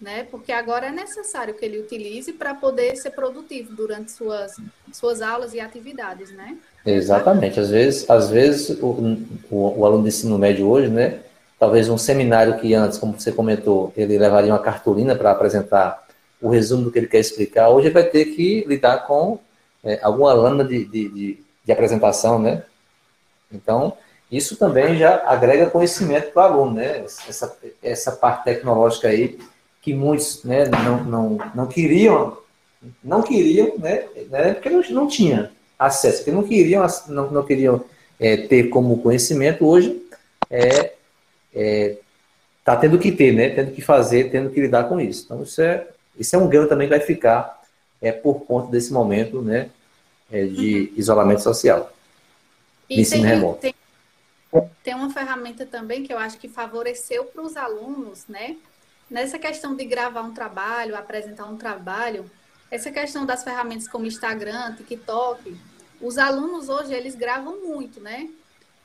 né? Porque agora é necessário que ele utilize para poder ser produtivo durante suas, suas aulas e atividades, né? Exatamente. Às vezes, às vezes o, o, o aluno de ensino médio hoje, né? Talvez um seminário que antes, como você comentou, ele levaria uma cartolina para apresentar o resumo do que ele quer explicar. Hoje ele vai ter que lidar com é, alguma lâmina de, de, de, de apresentação, né? Então, isso também já agrega conhecimento para o aluno, né? Essa, essa parte tecnológica aí que muitos né, não, não, não queriam, não queriam, né, né porque não, não tinha acesso, porque não queriam, não, não queriam é, ter como conhecimento, hoje é, é, tá tendo que ter, né, tendo que fazer, tendo que lidar com isso. Então isso é, isso é um ganho também que vai ficar é, por conta desse momento, né, é, de uhum. isolamento social. E ensino tem, remoto. Tem, tem uma ferramenta também que eu acho que favoreceu para os alunos, né, nessa questão de gravar um trabalho, apresentar um trabalho, essa questão das ferramentas como Instagram, TikTok, os alunos hoje eles gravam muito, né?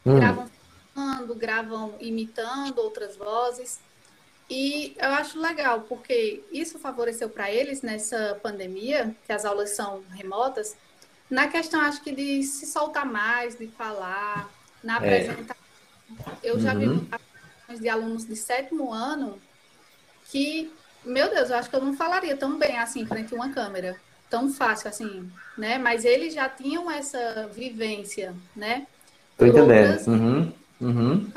Hum. Gravam falando, gravam imitando outras vozes. E eu acho legal, porque isso favoreceu para eles nessa pandemia, que as aulas são remotas, na questão, acho que de se soltar mais, de falar, na é. apresentação. É. Eu já uhum. vi de alunos de sétimo ano que, meu Deus, eu acho que eu não falaria tão bem assim frente a uma câmera, tão fácil assim, né? Mas eles já tinham essa vivência, né? Tô entendendo. Uhum, uhum.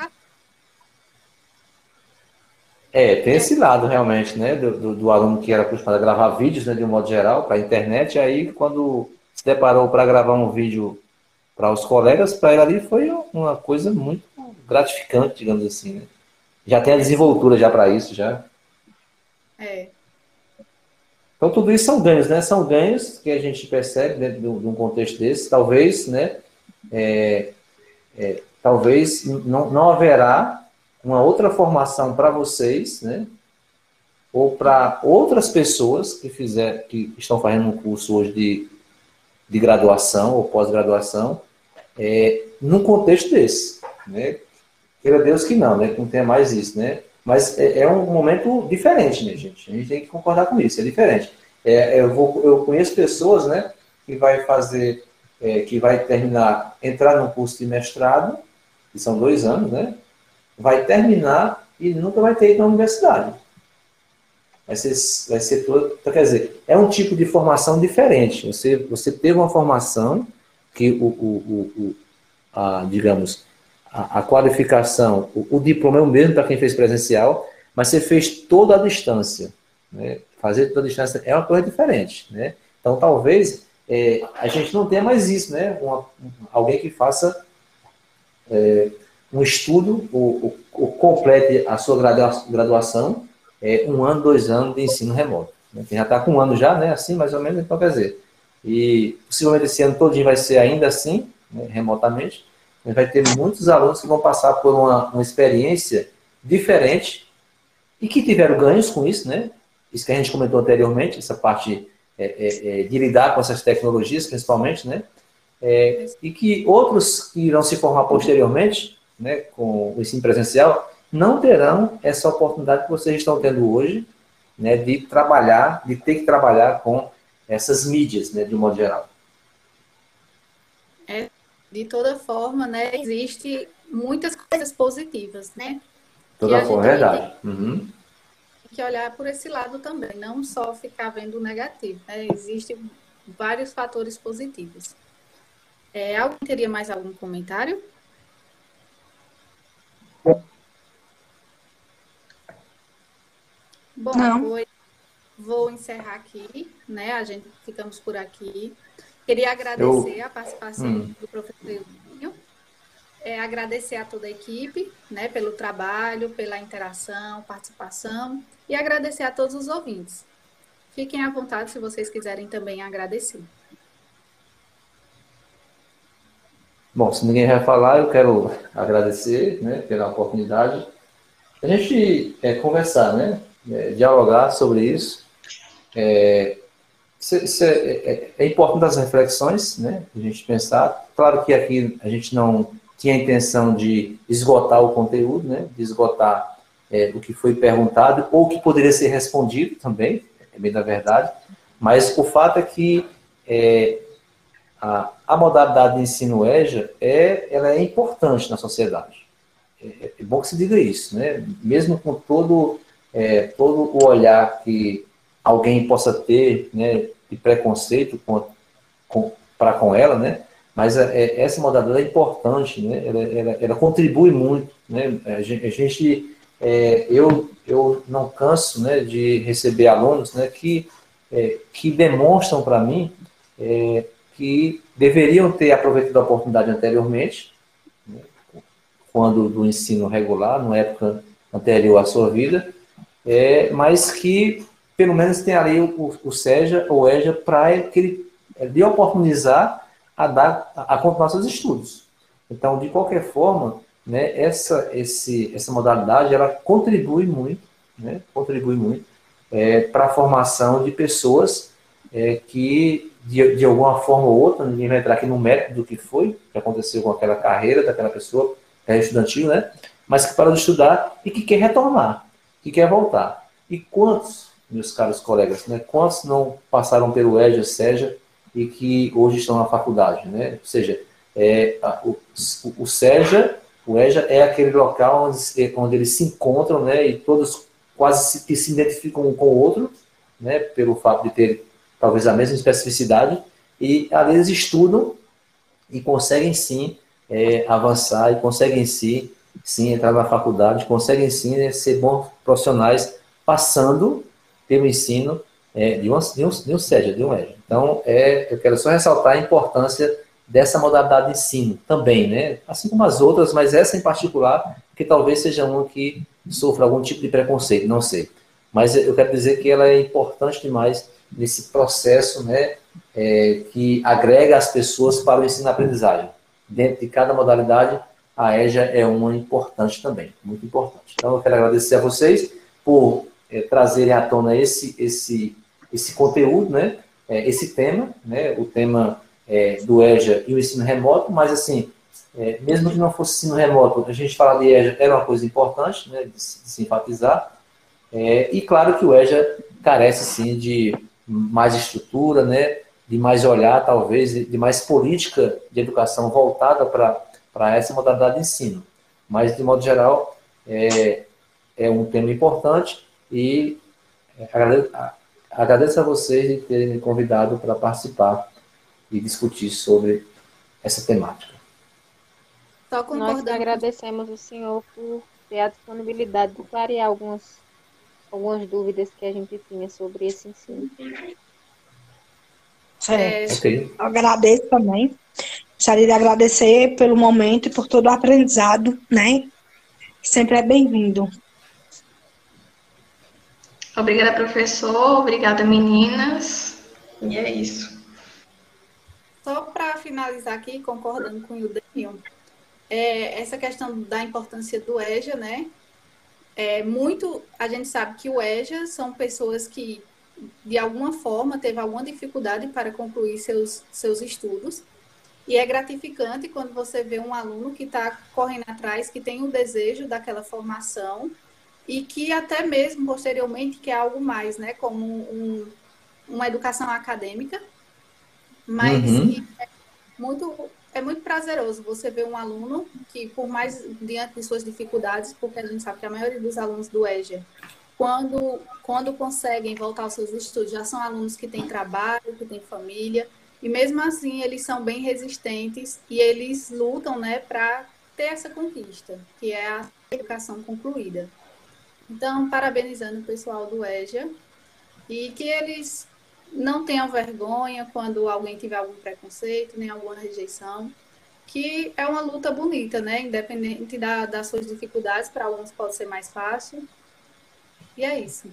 É, tem esse lado realmente, né? Do, do, do, aluno que era acostumado a gravar vídeos, né, de um modo geral, para a internet, e aí quando se deparou para gravar um vídeo para os colegas, para ele ali foi uma coisa muito gratificante, digamos assim, né? Já tem a desenvoltura já para isso, já. É. Então, tudo isso são ganhos, né? São ganhos que a gente percebe dentro de um contexto desse. Talvez, né? é, é, talvez não, não haverá uma outra formação para vocês, né? Ou para outras pessoas que fizer, que estão fazendo um curso hoje de, de graduação ou pós-graduação, é, num contexto desse, né? Queira Deus que não, né? Que não tenha mais isso, né? Mas é, é, um momento diferente, né, gente? A gente tem que concordar com isso, é diferente. É, eu, vou, eu conheço pessoas, né, que vai fazer, é, que vai terminar, entrar no curso de mestrado, que são dois anos, né? Vai terminar e nunca vai ter ido na universidade. Vai ser, vai ser todo, então, quer dizer, é um tipo de formação diferente. Você, você teve uma formação que o, o, o, o a, digamos, a, qualificação, o, o, diploma é o mesmo para quem fez presencial, mas você fez toda a distância. Né? Fazer toda a distância é uma coisa diferente. Né? Então, talvez é, a gente não tenha mais isso, né? Uma, alguém que faça é, um estudo, ou, complete a sua graduação, é, um ano, dois anos de ensino remoto. Né? Quem já está com um ano já, né? Assim, mais ou menos, então quer dizer. E possivelmente esse ano todo vai ser ainda assim, né, remotamente vai ter muitos alunos que vão passar por uma, uma experiência diferente e que tiveram ganhos com isso, né? Isso que a gente comentou anteriormente, essa parte é, é, é, de lidar com essas tecnologias, principalmente, né? É, e que outros que irão se formar posteriormente, né, com o ensino presencial, não terão essa oportunidade que vocês estão tendo hoje, né, de trabalhar, de ter que trabalhar com essas mídias, né, de um modo geral. É, de toda forma, né, existe muitas coisas positivas, né? Toda forma, é verdade. Uhum. Tem que olhar por esse lado também, não só ficar vendo o negativo, né? Existem vários fatores positivos. É, alguém teria mais algum comentário? Bom, vou, vou, encerrar aqui, né? A gente ficamos por aqui. Queria agradecer eu... a participação hum. do professor Eudinho, é, agradecer a toda a equipe, né, pelo trabalho, pela interação, participação, e agradecer a todos os ouvintes. Fiquem à vontade se vocês quiserem também agradecer. Bom, se ninguém vai falar, eu quero agradecer né, pela oportunidade. A gente é, conversar, né, é, dialogar sobre isso. É, isso é, é, é, importante as reflexões, né? A gente pensar. Claro que aqui a gente não tinha a intenção de esgotar o conteúdo, né? De esgotar é, o que foi perguntado ou o que poderia ser respondido também, é bem da verdade. Mas o fato é que é, a, a, modalidade de ensino EJA é, ela é importante na sociedade. É, é bom que se diga isso, né? Mesmo com todo, é, todo o olhar que alguém possa ter, né, de preconceito com, com, para com ela, né? Mas é, é, essa modalidade é importante, né? Ela, ela, ela contribui muito, né? A gente, a gente é, eu, eu não canso, né, de receber alunos, né, que é, que demonstram para mim é, que deveriam ter aproveitado a oportunidade anteriormente, né, quando do ensino regular, na época anterior à sua vida, é, mas que pelo menos tem ali o, o SEJA ou EJA para que ele é, lhe oportunizar a dar a, a continuar seus estudos. Então, de qualquer forma, né, essa, esse, essa modalidade ela contribui muito, né, contribui muito é, para a formação de pessoas é, que, de, de alguma forma ou outra, ninguém vai entrar aqui no mérito do que foi, que aconteceu com aquela carreira daquela pessoa, é estudantil, né, mas que parou de estudar e que quer retornar, que quer voltar. E quantos meus caros colegas, né? Quantos não passaram pelo EJA, SEJA e que hoje estão na faculdade, né? Ou seja, é, a, o, o SEJA, o EJA é aquele local onde, onde eles se encontram, né? E todos quase se, que se identificam um com o outro, né? Pelo fato de ter talvez a mesma especificidade e ali eles estudam e conseguem sim é, avançar e conseguem sim, sim entrar na faculdade, conseguem sim né, ser bons profissionais passando pelo ensino é, de, um, de, um, de um SEJA, de um EJA. Então, é, eu quero só ressaltar a importância dessa modalidade de ensino também, né? Assim como as outras, mas essa em particular, que talvez seja uma que sofra algum tipo de preconceito, não sei. Mas eu quero dizer que ela é importante demais nesse processo, né, é, que agrega as pessoas para o ensino-aprendizagem. dentro de cada modalidade, a EJA é uma importante também, muito importante. Então, eu quero agradecer a vocês por é, trazerem à tona esse, esse, esse conteúdo, né? É, esse tema, né? O tema é, do EJA e o ensino remoto, mas assim, é, mesmo que não fosse ensino remoto, a gente falar de EJA era uma coisa importante, né? De, enfatizar. É, e claro que o EJA carece, sim, de mais estrutura, né? De mais olhar, talvez, de mais política de educação voltada para essa modalidade de ensino. Mas, de modo geral, é, é um tema importante e agradeço, agradeço a vocês de terem me convidado para participar e discutir sobre essa temática. Nós agradecemos o senhor por ter a disponibilidade de clarear algumas, algumas dúvidas que a gente tinha sobre esse ensino. É, okay. Eu agradeço também. Gostaria de agradecer pelo momento e por todo o aprendizado, né? Sempre é bem-vindo. Obrigada, professor. Obrigada, meninas. E é isso. Só para finalizar aqui, concordando com o Daniel, é, essa questão da importância do EJA, né? É muito, a gente sabe que o EJA são pessoas que, de alguma forma, teve alguma dificuldade para concluir seus, seus estudos. E é gratificante quando você vê um aluno que está correndo atrás, que tem o desejo daquela formação e que até mesmo posteriormente quer algo mais, né? Como um, uma educação acadêmica, mas uhum. é muito é muito prazeroso você ver um aluno que, por mais diante de suas dificuldades, porque a gente sabe que a maioria dos alunos do EJA, quando, quando conseguem voltar aos seus estudos, já são alunos que têm trabalho, que têm família, e mesmo assim eles são bem resistentes e eles lutam né, para ter essa conquista, que é a educação concluída. Então, parabenizando o pessoal do EJA e que eles não tenham vergonha quando alguém tiver algum preconceito, nem alguma rejeição, que é uma luta bonita, né? Independente da, das suas dificuldades, para alguns pode ser mais fácil. E é isso.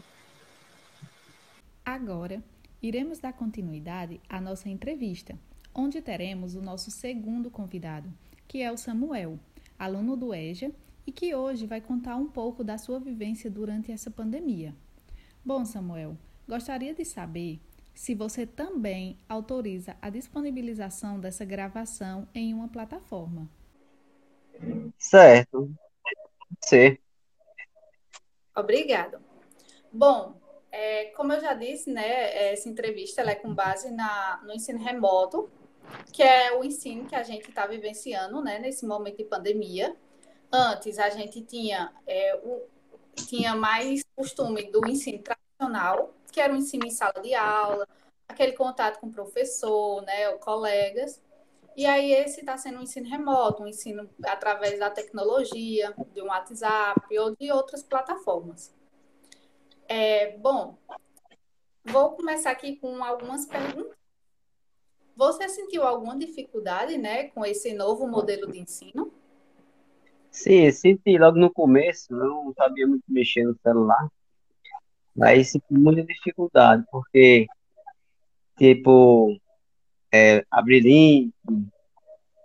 Agora, iremos dar continuidade à nossa entrevista, onde teremos o nosso segundo convidado, que é o Samuel, aluno do EJA e que hoje vai contar um pouco da sua vivência durante essa pandemia. Bom, Samuel, gostaria de saber se você também autoriza a disponibilização dessa gravação em uma plataforma. Certo. Sim. Obrigada. Bom, é, como eu já disse, né, essa entrevista é com base na, no ensino remoto, que é o ensino que a gente está vivenciando né, nesse momento de pandemia. Antes, a gente tinha, é, o, tinha mais costume do ensino tradicional, que era o ensino em sala de aula, aquele contato com o professor, né, colegas. E aí esse está sendo um ensino remoto, um ensino através da tecnologia, de um WhatsApp ou de outras plataformas. É, bom, vou começar aqui com algumas perguntas. Você sentiu alguma dificuldade, né, com esse novo modelo de ensino? Sim, senti logo no começo, não sabia muito mexer no celular. Mas senti muita dificuldade, porque, tipo, é, abrir link,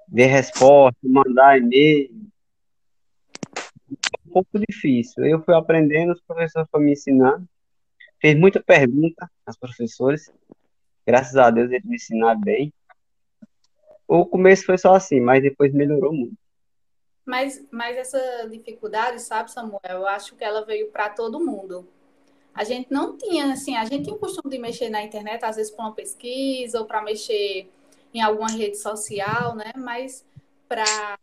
ver resposta, mandar e-mail, um pouco difícil. Eu fui aprendendo, os professores foram me ensinando. Fez muita pergunta aos professores. Graças a Deus eles me ensinaram bem. O começo foi só assim, mas depois melhorou muito. Mas, mas essa dificuldade, sabe, Samuel, eu acho que ela veio para todo mundo. A gente não tinha, assim, a gente tinha o costume de mexer na internet, às vezes para uma pesquisa ou para mexer em alguma rede social, né? Mas para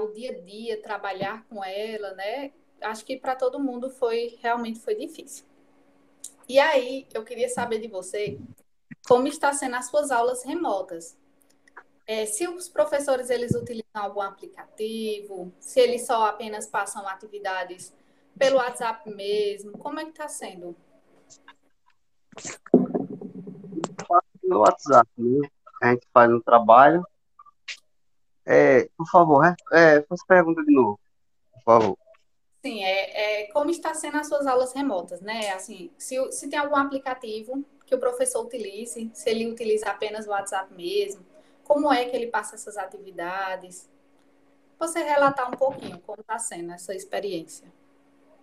o dia a dia trabalhar com ela, né? Acho que para todo mundo foi realmente foi difícil. E aí, eu queria saber de você como está sendo as suas aulas remotas. É, se os professores eles utilizam algum aplicativo, se eles só apenas passam atividades pelo WhatsApp mesmo? Como é que está sendo? Pelo WhatsApp, né? A gente faz um trabalho. É, por favor, é, é, faça pergunta de novo, por favor. Sim, é, é, como está sendo as suas aulas remotas, né? Assim, se, se tem algum aplicativo que o professor utilize, se ele utiliza apenas o WhatsApp mesmo, como é que ele passa essas atividades? Você relatar um pouquinho como está sendo essa experiência.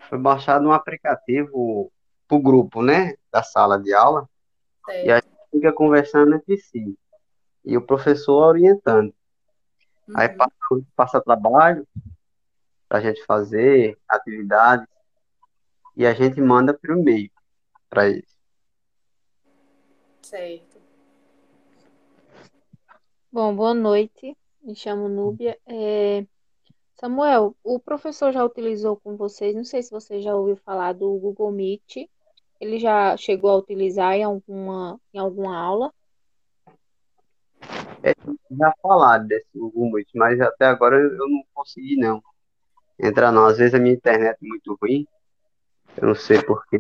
Foi baixado um aplicativo para o grupo, né, da sala de aula, certo. e a gente fica conversando entre si, e o professor orientando. Uhum. Aí passa, passa trabalho para a gente fazer, atividades, e a gente manda por e-mail para eles. Certo. Bom, boa noite. Me chamo Núbia. É... Samuel, o professor já utilizou com vocês, não sei se você já ouviu falar do Google Meet. Ele já chegou a utilizar em alguma, em alguma aula? É, já falaram desse Google Meet, mas até agora eu não consegui não entrar não. Às vezes a minha internet é muito ruim, eu não sei porquê.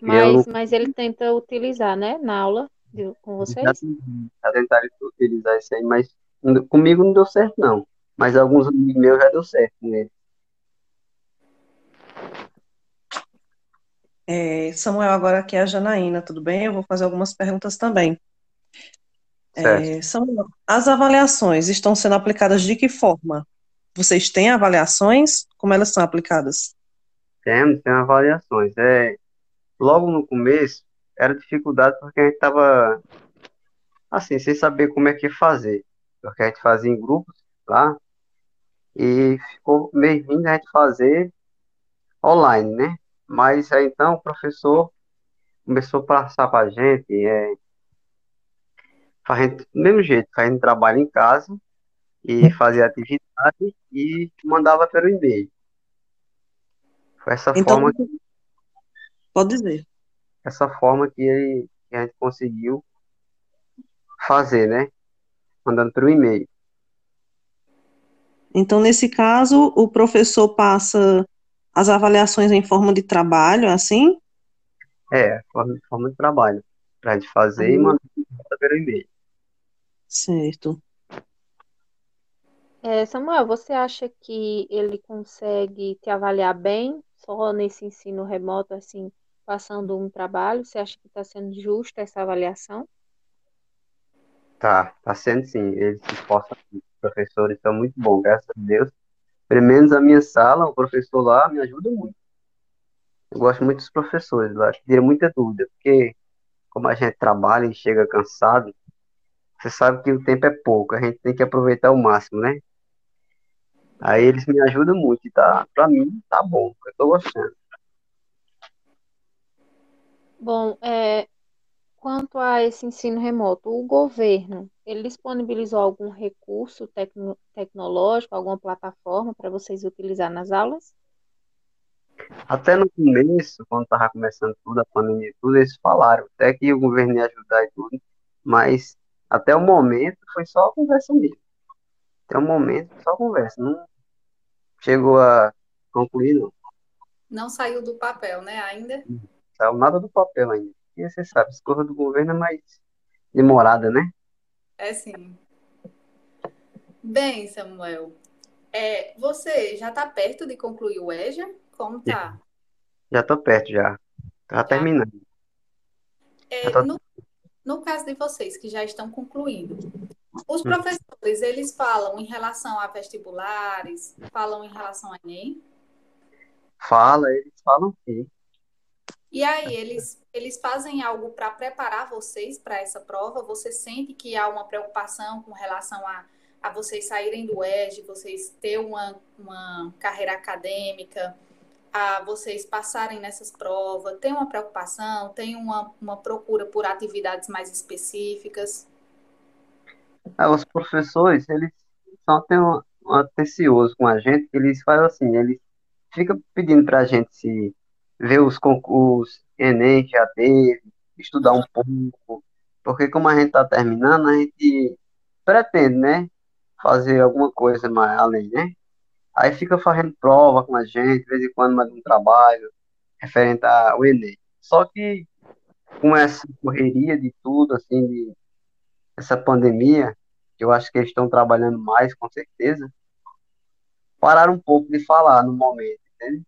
Mas, mas ele tenta utilizar, né, na aula de, com vocês? Já, já tentaram utilizar isso aí, mas comigo não deu certo, não. Mas alguns amigos meus já deu certo nele. É, Samuel, agora aqui é a Janaína, tudo bem? Eu vou fazer algumas perguntas também. É, Samuel, as avaliações estão sendo aplicadas de que forma? Vocês têm avaliações? Como elas são aplicadas? Temos, tem avaliações. É, logo no começo, era dificuldade porque a gente estava, assim, sem saber como é que fazer. Porque a gente fazia em grupos lá, e ficou meio ruim a gente fazer online, né? Mas aí então o professor começou a passar para a gente, é, fazendo do mesmo jeito, fazendo trabalho em casa e fazia atividade e mandava pelo e-mail. Foi essa então, forma que, pode dizer. Essa forma que, ele, que a gente conseguiu fazer, né? Mandando pelo e-mail. Então, nesse caso, o professor passa as avaliações em forma de trabalho, assim? É, forma, forma de trabalho, para a gente fazer uhum. e mandar pelo e-mail. Certo. É, Samuel, você acha que ele consegue te avaliar bem só nesse ensino remoto, assim, passando um trabalho? Você acha que está sendo justa essa avaliação? Tá, tá sendo sim. Ele se esforça professores são muito bons, graças a Deus. Pelo menos a minha sala, o professor lá me ajuda muito. Eu gosto muito dos professores lá, tira muita dúvida, porque como a gente trabalha e chega cansado, você sabe que o tempo é pouco, a gente tem que aproveitar o máximo, né? Aí eles me ajudam muito, tá, pra mim tá bom, eu tô gostando. Bom, é, quanto a esse ensino remoto, o governo ele disponibilizou algum recurso tecno tecnológico, alguma plataforma para vocês utilizar nas aulas? Até no começo, quando estava começando tudo, a pandemia e tudo, eles falaram até que o governo ia ajudar e tudo, mas até o momento foi só conversa mesmo. Até o momento, só conversa. Não chegou a concluir, não. Não saiu do papel, né, ainda? Saiu nada do papel ainda. E você sabe, a escorra do governo é mais demorada, né? É sim. Bem, Samuel, é, você já está perto de concluir o EJA? Como tá? Já estou perto, já. Tá terminando. É, tô... no, no caso de vocês que já estão concluindo, os hum. professores, eles falam em relação a vestibulares, falam em relação a Enem? Fala, eles falam sim. E aí, eles, eles fazem algo para preparar vocês para essa prova? Você sente que há uma preocupação com relação a, a vocês saírem do EG, vocês ter uma, uma carreira acadêmica, a vocês passarem nessas provas? Tem uma preocupação? Tem uma, uma procura por atividades mais específicas? É, os professores, eles só têm um atencioso com a gente, eles fazem assim, eles ficam pedindo para a gente se ver os concursos, Enem que já teve, estudar um pouco, porque como a gente está terminando, a gente pretende, né, fazer alguma coisa mais além, né? Aí fica fazendo prova com a gente, de vez em quando mais um trabalho referente ao Enem. Só que com essa correria de tudo, assim, de essa pandemia, que eu acho que eles estão trabalhando mais, com certeza, pararam um pouco de falar no momento, entende?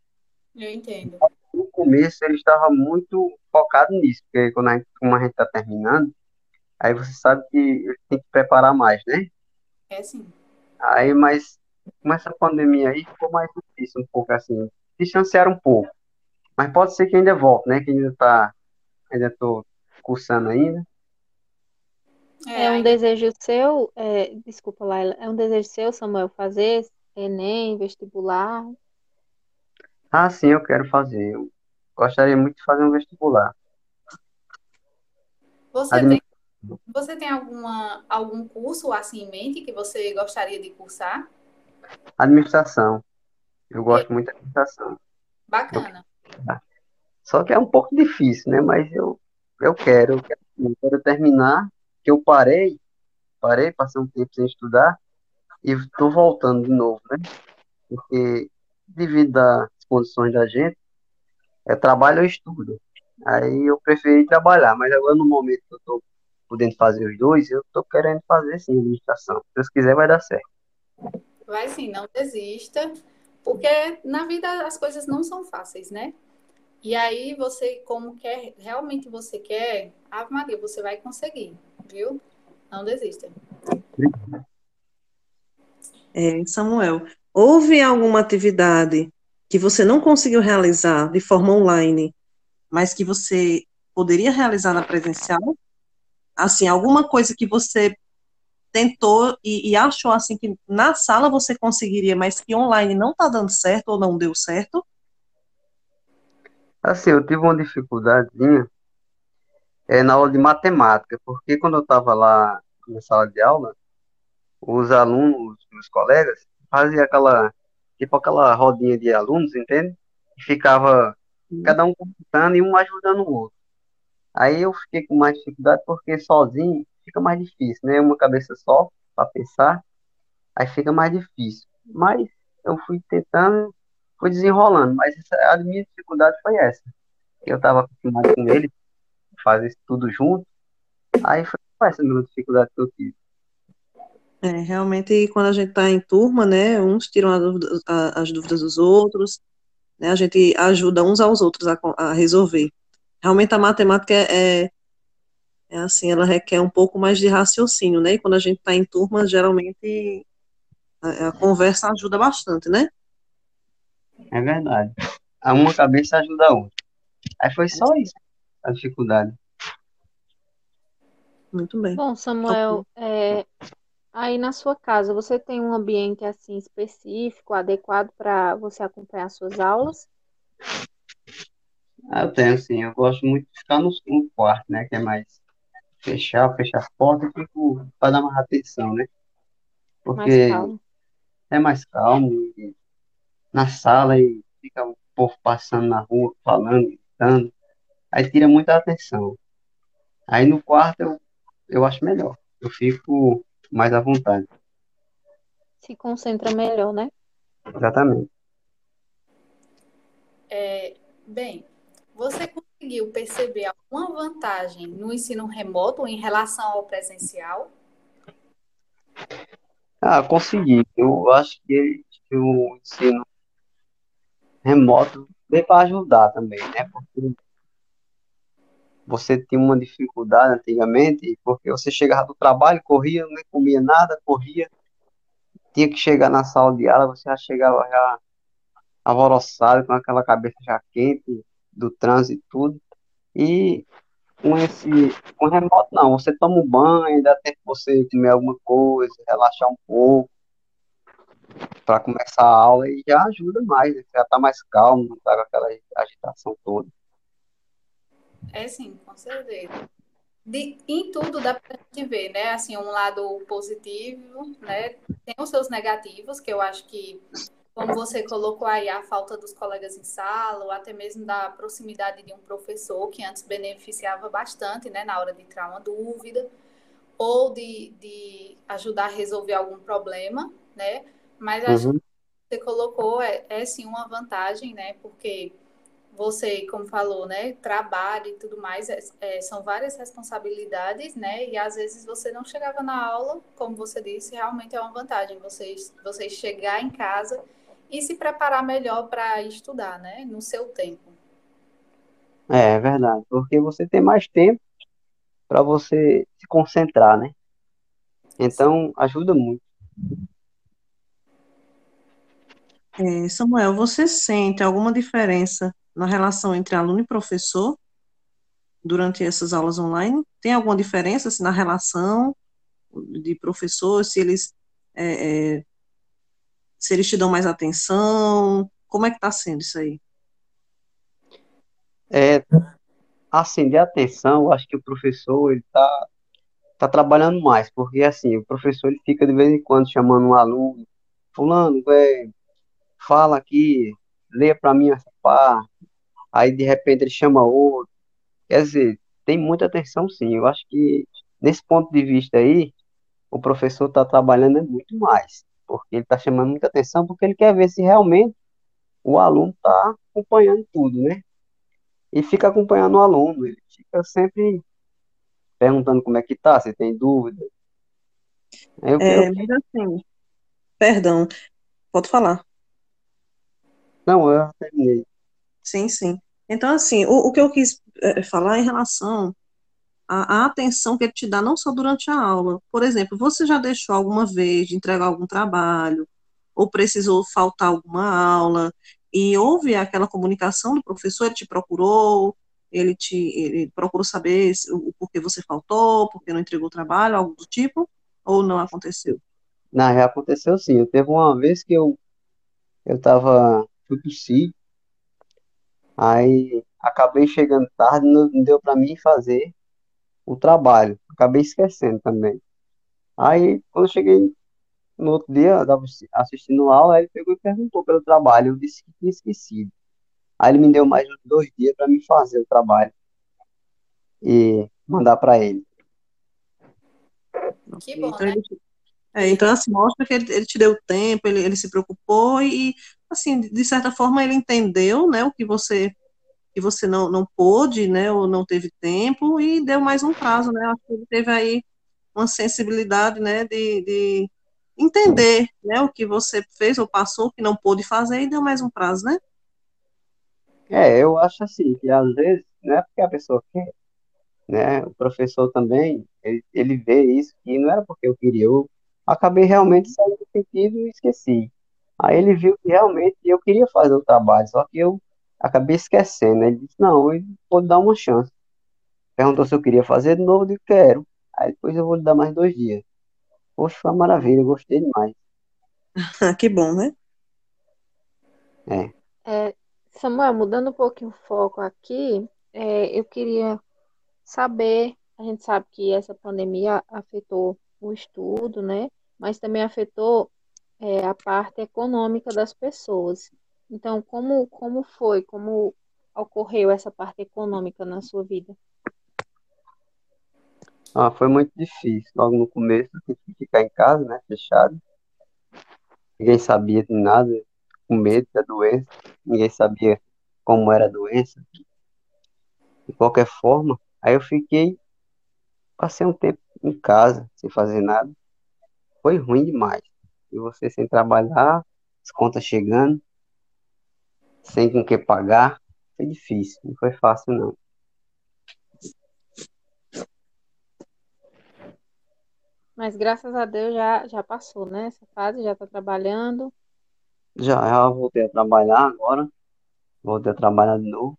Eu entendo no começo ele estava muito focado nisso, porque quando a gente, como a gente está terminando, Aí você sabe que ele tem que preparar mais, né? É sim. Aí, mas com essa pandemia aí ficou mais difícil um pouco assim. Distanciaram um pouco. Mas pode ser que ainda volte, né? Que ainda tá. Ainda tô cursando ainda. É, é um desejo seu, é, desculpa, Laila, é um desejo seu, Samuel, fazer Enem, vestibular? Ah, sim, eu quero fazer. Eu gostaria muito de fazer um vestibular. Você Admi... tem, você tem alguma, algum curso assim em mente que você gostaria de cursar? Administração. Eu gosto muito de administração. Bacana. Só que é um pouco difícil, né? Mas eu, eu quero, eu quero, eu quero terminar que eu parei, parei, passei um tempo sem estudar e estou voltando de novo, né? Porque devido às condições da gente, é trabalho ou estudo. Aí eu preferi trabalhar, mas agora no momento que eu estou podendo fazer os dois, eu estou querendo fazer sim administração. Se Deus quiser, vai dar certo. Vai sim, não desista, porque na vida as coisas não são fáceis, né? E aí você, como quer, realmente você quer, Ave Maria, você vai conseguir viu? Não desista. É, Samuel, houve alguma atividade que você não conseguiu realizar de forma online, mas que você poderia realizar na presencial? Assim, alguma coisa que você tentou e, e achou assim que na sala você conseguiria, mas que online não está dando certo ou não deu certo? Assim, eu tive uma dificuldadezinha é, na aula de matemática, porque quando eu estava lá na sala de aula, os alunos, os colegas, faziam aquela, tipo aquela rodinha de alunos, entende? E ficava cada um contando e um ajudando o outro. Aí eu fiquei com mais dificuldade porque sozinho fica mais difícil, né? Uma cabeça só para pensar, aí fica mais difícil. Mas eu fui tentando, fui desenrolando, mas essa, a minha dificuldade foi essa. Eu estava acostumado com ele, fazer isso tudo junto. Aí foi essa a minha dificuldade que eu tive. É, realmente, quando a gente está em turma, né, uns tiram dúvida, a, as dúvidas dos outros, né, a gente ajuda uns aos outros a, a resolver. Realmente a matemática é, é, é, assim, ela requer um pouco mais de raciocínio, né, e quando a gente está em turma, geralmente a, a, conversa ajuda bastante, né? É verdade. A uma cabeça ajuda a outra. Aí foi só isso a dificuldade. Muito bem. Bom, Samuel, é, aí na sua casa, você tem um ambiente assim específico, adequado para você acompanhar suas aulas? Ah, eu tenho, sim. Eu gosto muito de ficar no, no quarto, né? Que é mais fechar, fechar as portas e fico para dar mais atenção, né? Porque mais é mais calmo na sala e fica o povo passando na rua, falando, gritando aí tira muita atenção. Aí no quarto eu, eu acho melhor, eu fico mais à vontade. Se concentra melhor, né? Exatamente. É, bem, você conseguiu perceber alguma vantagem no ensino remoto em relação ao presencial? Ah, consegui. Eu acho que, que o ensino remoto veio para ajudar também, né? Porque você tinha uma dificuldade antigamente, porque você chegava do trabalho, corria, não comia nada, corria, tinha que chegar na sala de aula, você já chegava já alvoroçado, com aquela cabeça já quente, do trânsito e tudo, e com esse, com remoto não, você toma um banho, dá tempo você comer alguma coisa, relaxar um pouco, para começar a aula, e já ajuda mais, né? já está mais calmo, não está com aquela agitação toda. É sim, com certeza. De, em tudo dá para gente ver, né? Assim, um lado positivo, né? Tem os seus negativos, que eu acho que, como você colocou aí, a falta dos colegas em sala, ou até mesmo da proximidade de um professor, que antes beneficiava bastante, né? Na hora de tirar uma dúvida, ou de, de ajudar a resolver algum problema, né? Mas acho uhum. que você colocou é, é sim uma vantagem, né? Porque você, como falou, né, trabalho e tudo mais, é, é, são várias responsabilidades, né, e às vezes você não chegava na aula, como você disse, realmente é uma vantagem você, você chegar em casa e se preparar melhor para estudar, né, no seu tempo. É, é verdade, porque você tem mais tempo para você se concentrar, né? Então, ajuda muito. É, Samuel, você sente alguma diferença na relação entre aluno e professor durante essas aulas online? Tem alguma diferença assim, na relação de professor, se eles é, é, se eles te dão mais atenção? Como é que está sendo isso aí? É, assim, de atenção, eu acho que o professor, ele está tá trabalhando mais, porque, assim, o professor, ele fica de vez em quando chamando um aluno, fulano, é, fala aqui, leia para mim essa parte, aí de repente ele chama outro, quer dizer, tem muita atenção sim, eu acho que nesse ponto de vista aí, o professor está trabalhando muito mais, porque ele está chamando muita atenção, porque ele quer ver se realmente o aluno está acompanhando tudo, né? E fica acompanhando o aluno, ele fica sempre perguntando como é que tá, se tem dúvida. Eu, é, eu... assim, perdão, pode falar. Não, eu terminei. Sim, sim. Então, assim, o, o que eu quis é, falar em relação à, à, atenção que ele te dá, não só durante a aula. Por exemplo, você já deixou alguma vez de entregar algum trabalho, ou precisou faltar alguma aula, e houve aquela comunicação do professor, ele te procurou, ele te ele procurou saber o, porquê você faltou, porque não entregou o trabalho, algo do tipo, ou não aconteceu? Não, já aconteceu sim. Teve uma vez que eu eu tava fui pro sítio, aí acabei chegando tarde, não deu para mim fazer o trabalho, acabei esquecendo também. Aí, quando eu cheguei no outro dia, eu estava assistindo aula, aí ele pegou e perguntou pelo trabalho, eu disse que tinha esquecido. Aí ele me deu mais uns dois dias para me fazer o trabalho e mandar para ele. Que bom, então, né? É, então, assim, mostra que ele, ele te deu tempo, ele, ele se preocupou e, assim, de certa forma ele entendeu, né, o que você que você não, não pôde, né, ou não teve tempo e deu mais um prazo, né, acho que ele teve aí uma sensibilidade, né, de, de entender, né, o que você fez ou passou, que não pôde fazer e deu mais um prazo, né? É, eu acho assim, que às vezes, não é porque a pessoa quer, né, o professor também, ele, ele vê isso, que não era porque eu queria, eu acabei realmente saindo do sentido e esqueci. Aí ele viu que realmente eu queria fazer o trabalho, só que eu acabei esquecendo. Ele disse, não, eu vou dar uma chance. Perguntou se eu queria fazer de novo, eu disse, quero. Aí depois eu vou lhe dar mais dois dias. Poxa, foi uma maravilha, gostei demais. *laughs* que bom, né? É. é. Samuel, mudando um pouquinho o foco aqui, é, eu queria saber, a gente sabe que essa pandemia afetou o estudo, né? Mas também afetou é, a parte econômica das pessoas. Então, como, como foi, como ocorreu essa parte econômica na sua vida? Ah, foi muito difícil. Logo no começo, tive que ficar em casa, né, fechado. Ninguém sabia de nada, com medo da doença. Ninguém sabia como era a doença. De qualquer forma, aí eu fiquei, passei um tempo em casa, sem fazer nada. Foi ruim demais. E você sem trabalhar, as contas chegando, sem com que pagar, foi difícil, não foi fácil não. Mas graças a Deus já, já passou, né? Essa fase já está trabalhando. Já, já voltei a trabalhar agora. Voltei a trabalhar de novo.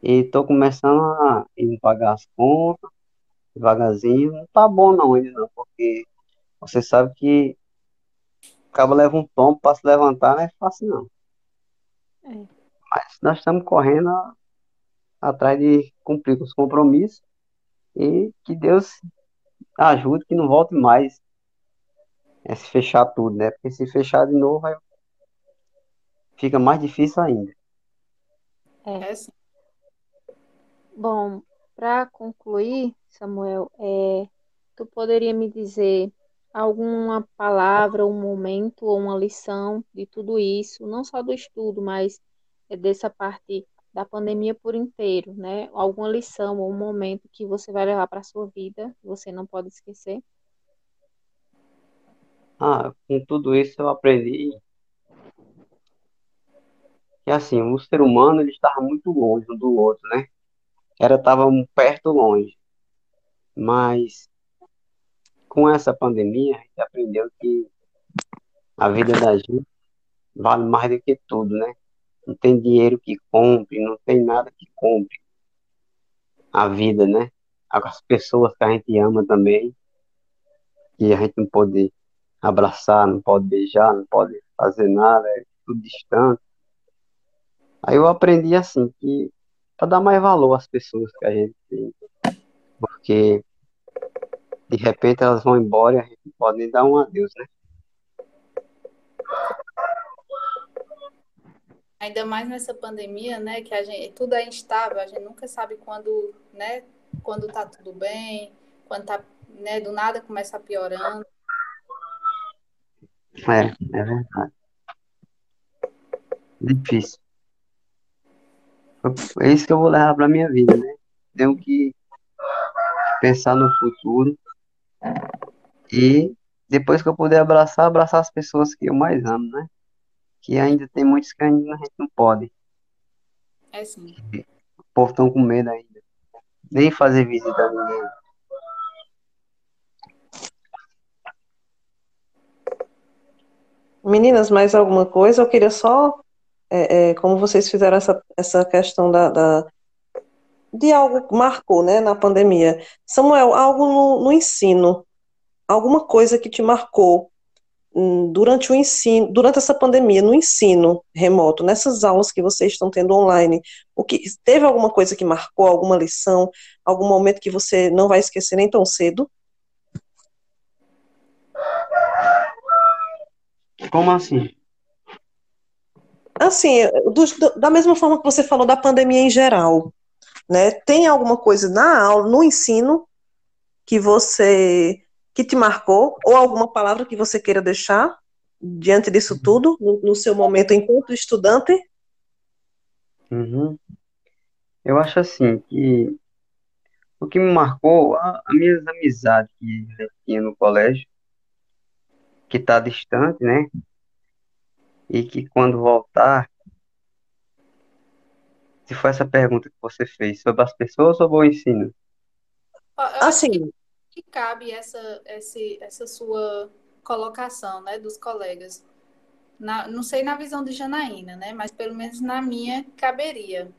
E estou começando a ir pagar as contas, devagarzinho. Não tá bom não ainda não, porque você sabe que acaba leva um tombo para se levantar, não é fácil não. É. Mas nós estamos correndo a, atrás de cumprir com os compromissos e que Deus ajude que não volte mais é se fechar tudo, né? Porque se fechar de novo, vai... fica mais difícil ainda. É. é Bom, para concluir, Samuel, é, tu poderia me dizer alguma palavra, um momento ou uma lição de tudo isso, não só do estudo, mas é dessa parte da pandemia por inteiro, né? Alguma lição ou um momento que você vai levar para a sua vida, que você não pode esquecer? Ah, com tudo isso eu aprendi que assim, o ser humano ele estava muito longe um do outro, né? Era estava perto longe. Mas com essa pandemia, a gente aprendeu que a vida da gente vale mais do que tudo, né? Não tem dinheiro que compre, não tem nada que compre a vida, né? As pessoas que a gente ama também, que a gente não pode abraçar, não pode beijar, não pode fazer nada, é tudo distante. Aí eu aprendi assim que para dar mais valor às pessoas que a gente tem, porque de repente elas vão embora e a gente pode nem dar um adeus, né? Ainda mais nessa pandemia, né, que a gente tudo é instável, a gente nunca sabe quando, né, quando tá tudo bem, quando tá, né, do nada começa piorando. É, é verdade. Difícil. É isso que eu vou levar para minha vida, né? Tenho que pensar no futuro e depois que eu puder abraçar, abraçar as pessoas que eu mais amo, né? Que ainda tem muitos que ainda a gente não pode. É sim. O povo estão com medo ainda. Nem fazer visita a ninguém. Meninas, mais alguma coisa? Eu queria só, é, é, como vocês fizeram essa, essa questão da, da, de algo que marcou né, na pandemia. Samuel, algo no, no ensino, alguma coisa que te marcou hum, durante o ensino, durante essa pandemia, no ensino remoto, nessas aulas que vocês estão tendo online, o que teve alguma coisa que marcou, alguma lição, algum momento que você não vai esquecer nem tão cedo? Como assim? Assim, do, da mesma forma que você falou da pandemia em geral, né? Tem alguma coisa na aula, no ensino, que você que te marcou, ou alguma palavra que você queira deixar diante disso uhum. tudo, no, no seu momento enquanto estudante? Uhum. Eu acho assim que o que me marcou, a, a minhas amizades que eu tinha no colégio, que está distante, né? E que quando voltar, se foi essa pergunta que você fez, sobre as pessoas ou o ensino? Assim, que cabe essa, esse, essa sua colocação, né, dos colegas. Na, não sei na visão de Janaína, né, mas pelo menos na minha caberia.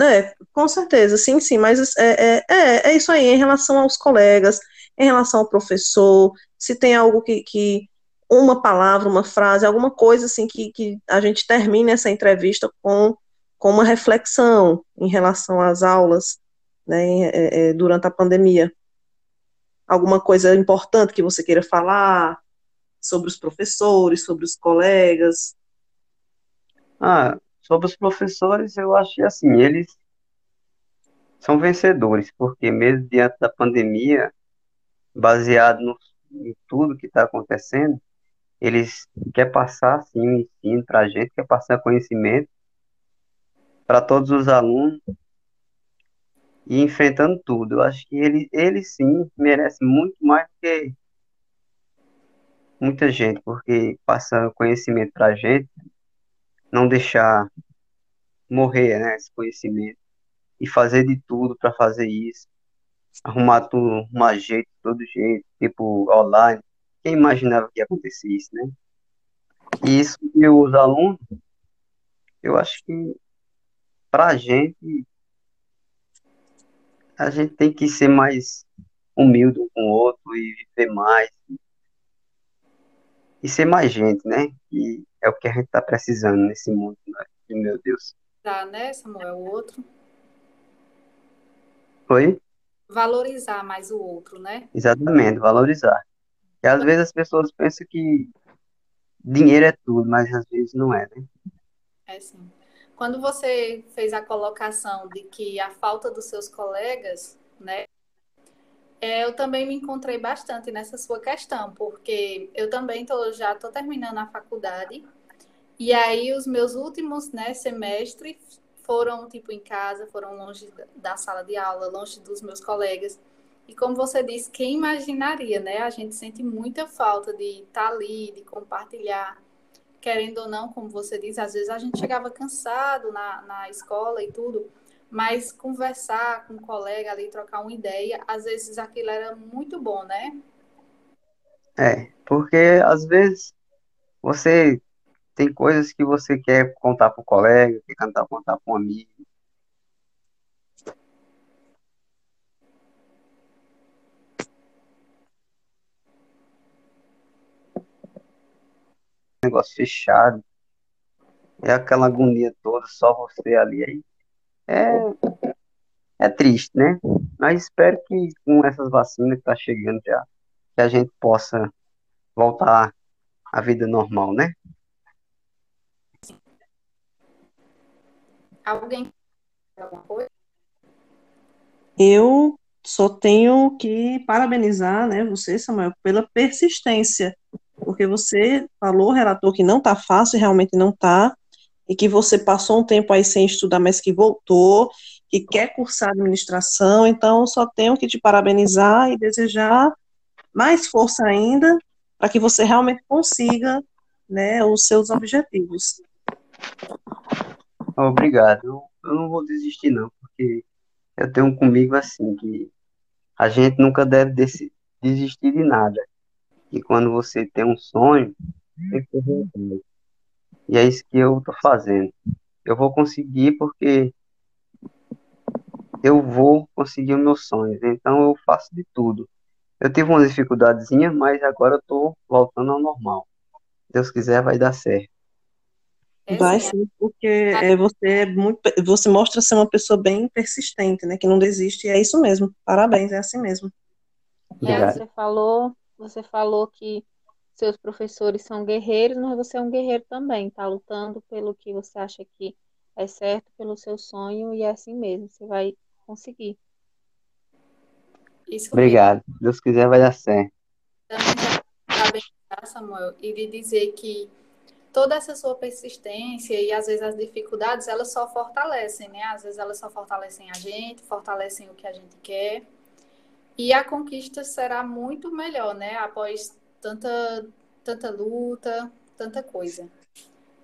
É, com certeza, sim, sim, mas é, é, é, é isso aí, em relação aos colegas, em relação ao professor, se tem algo que, que uma palavra, uma frase, alguma coisa assim que, que a gente termine essa entrevista com, com uma reflexão em relação às aulas né, é, é, durante a pandemia. Alguma coisa importante que você queira falar sobre os professores, sobre os colegas? Ah, sobre os professores, eu acho que assim, eles são vencedores, porque mesmo diante da pandemia, baseado no, em tudo que está acontecendo, eles querem passar, sim, o ensino para a gente, quer passar conhecimento para todos os alunos e enfrentando tudo. Eu acho que ele, ele sim merece muito mais do que muita gente, porque passa conhecimento para a gente, não deixar morrer né, esse conhecimento e fazer de tudo para fazer isso arrumar tudo, arrumar jeito, todo jeito, tipo online. Quem imaginava que ia acontecer isso, né? E isso e os alunos, eu acho que para a gente, a gente tem que ser mais humilde um com o outro e viver mais. E ser mais gente, né? E é o que a gente está precisando nesse mundo, né? meu Deus. Tá, né, Samuel? O outro. Oi? valorizar mais o outro, né? Exatamente, valorizar. E às vezes as pessoas pensam que dinheiro é tudo, mas às vezes não é, né? É sim. Quando você fez a colocação de que a falta dos seus colegas, né? É, eu também me encontrei bastante nessa sua questão, porque eu também tô, já estou terminando a faculdade, e aí os meus últimos né, semestres foram tipo em casa, foram longe da sala de aula, longe dos meus colegas. E como você disse, quem imaginaria, né? A gente sente muita falta de estar tá ali, de compartilhar, querendo ou não, como você diz, às vezes a gente chegava cansado na, na escola e tudo, mas conversar com um colega ali, trocar uma ideia, às vezes aquilo era muito bom, né? É, porque às vezes você tem coisas que você quer contar para o colega, quer contar, contar para um amigo. Negócio fechado. É aquela agonia toda, só você ali. Aí é, é triste, né? Mas espero que com essas vacinas que tá chegando já, que a gente possa voltar à vida normal, né? Alguém alguma coisa? Eu só tenho que parabenizar, né, você, Samuel, pela persistência, porque você falou, relator, que não está fácil, realmente não está, e que você passou um tempo aí sem estudar, mas que voltou, que quer cursar administração, então só tenho que te parabenizar e desejar mais força ainda para que você realmente consiga, né, os seus objetivos. Obrigado. Eu, eu não vou desistir, não, porque eu tenho comigo assim, que a gente nunca deve desistir de nada. E quando você tem um sonho, tem que correr E é isso que eu tô fazendo. Eu vou conseguir porque eu vou conseguir os meus sonhos. Então eu faço de tudo. Eu tive uma dificuldadezinha, mas agora eu tô voltando ao normal. Deus quiser, vai dar certo. É Vai sim, porque é, você é muito, você mostra ser uma pessoa bem persistente, né? Que não desiste, e é isso mesmo. Parabéns, é assim mesmo. É, você falou, você falou que seus professores são guerreiros, mas você é um guerreiro também, tá lutando pelo que você acha que é certo, pelo seu sonho, e é assim mesmo, você vai conseguir. Isso Obrigado. Mesmo. Deus quiser, vai dar certo. Também parabéns, Samuel, e de dizer que toda essa sua persistência e às vezes as dificuldades, elas só fortalecem, né? Às vezes elas só fortalecem a gente, fortalecem o que a gente quer. E a conquista será muito melhor, né? Após tanta, tanta luta, tanta coisa.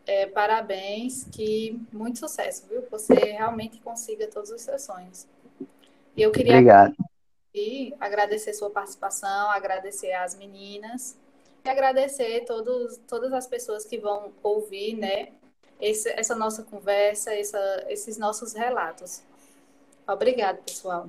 É, parabéns, que muito sucesso, viu? Você realmente consiga todos os seus sonhos. E eu queria Obrigado. agradecer sua participação, agradecer às meninas e agradecer todos, todas as pessoas que vão ouvir, né, esse, essa nossa conversa, essa, esses nossos relatos. Obrigada, pessoal.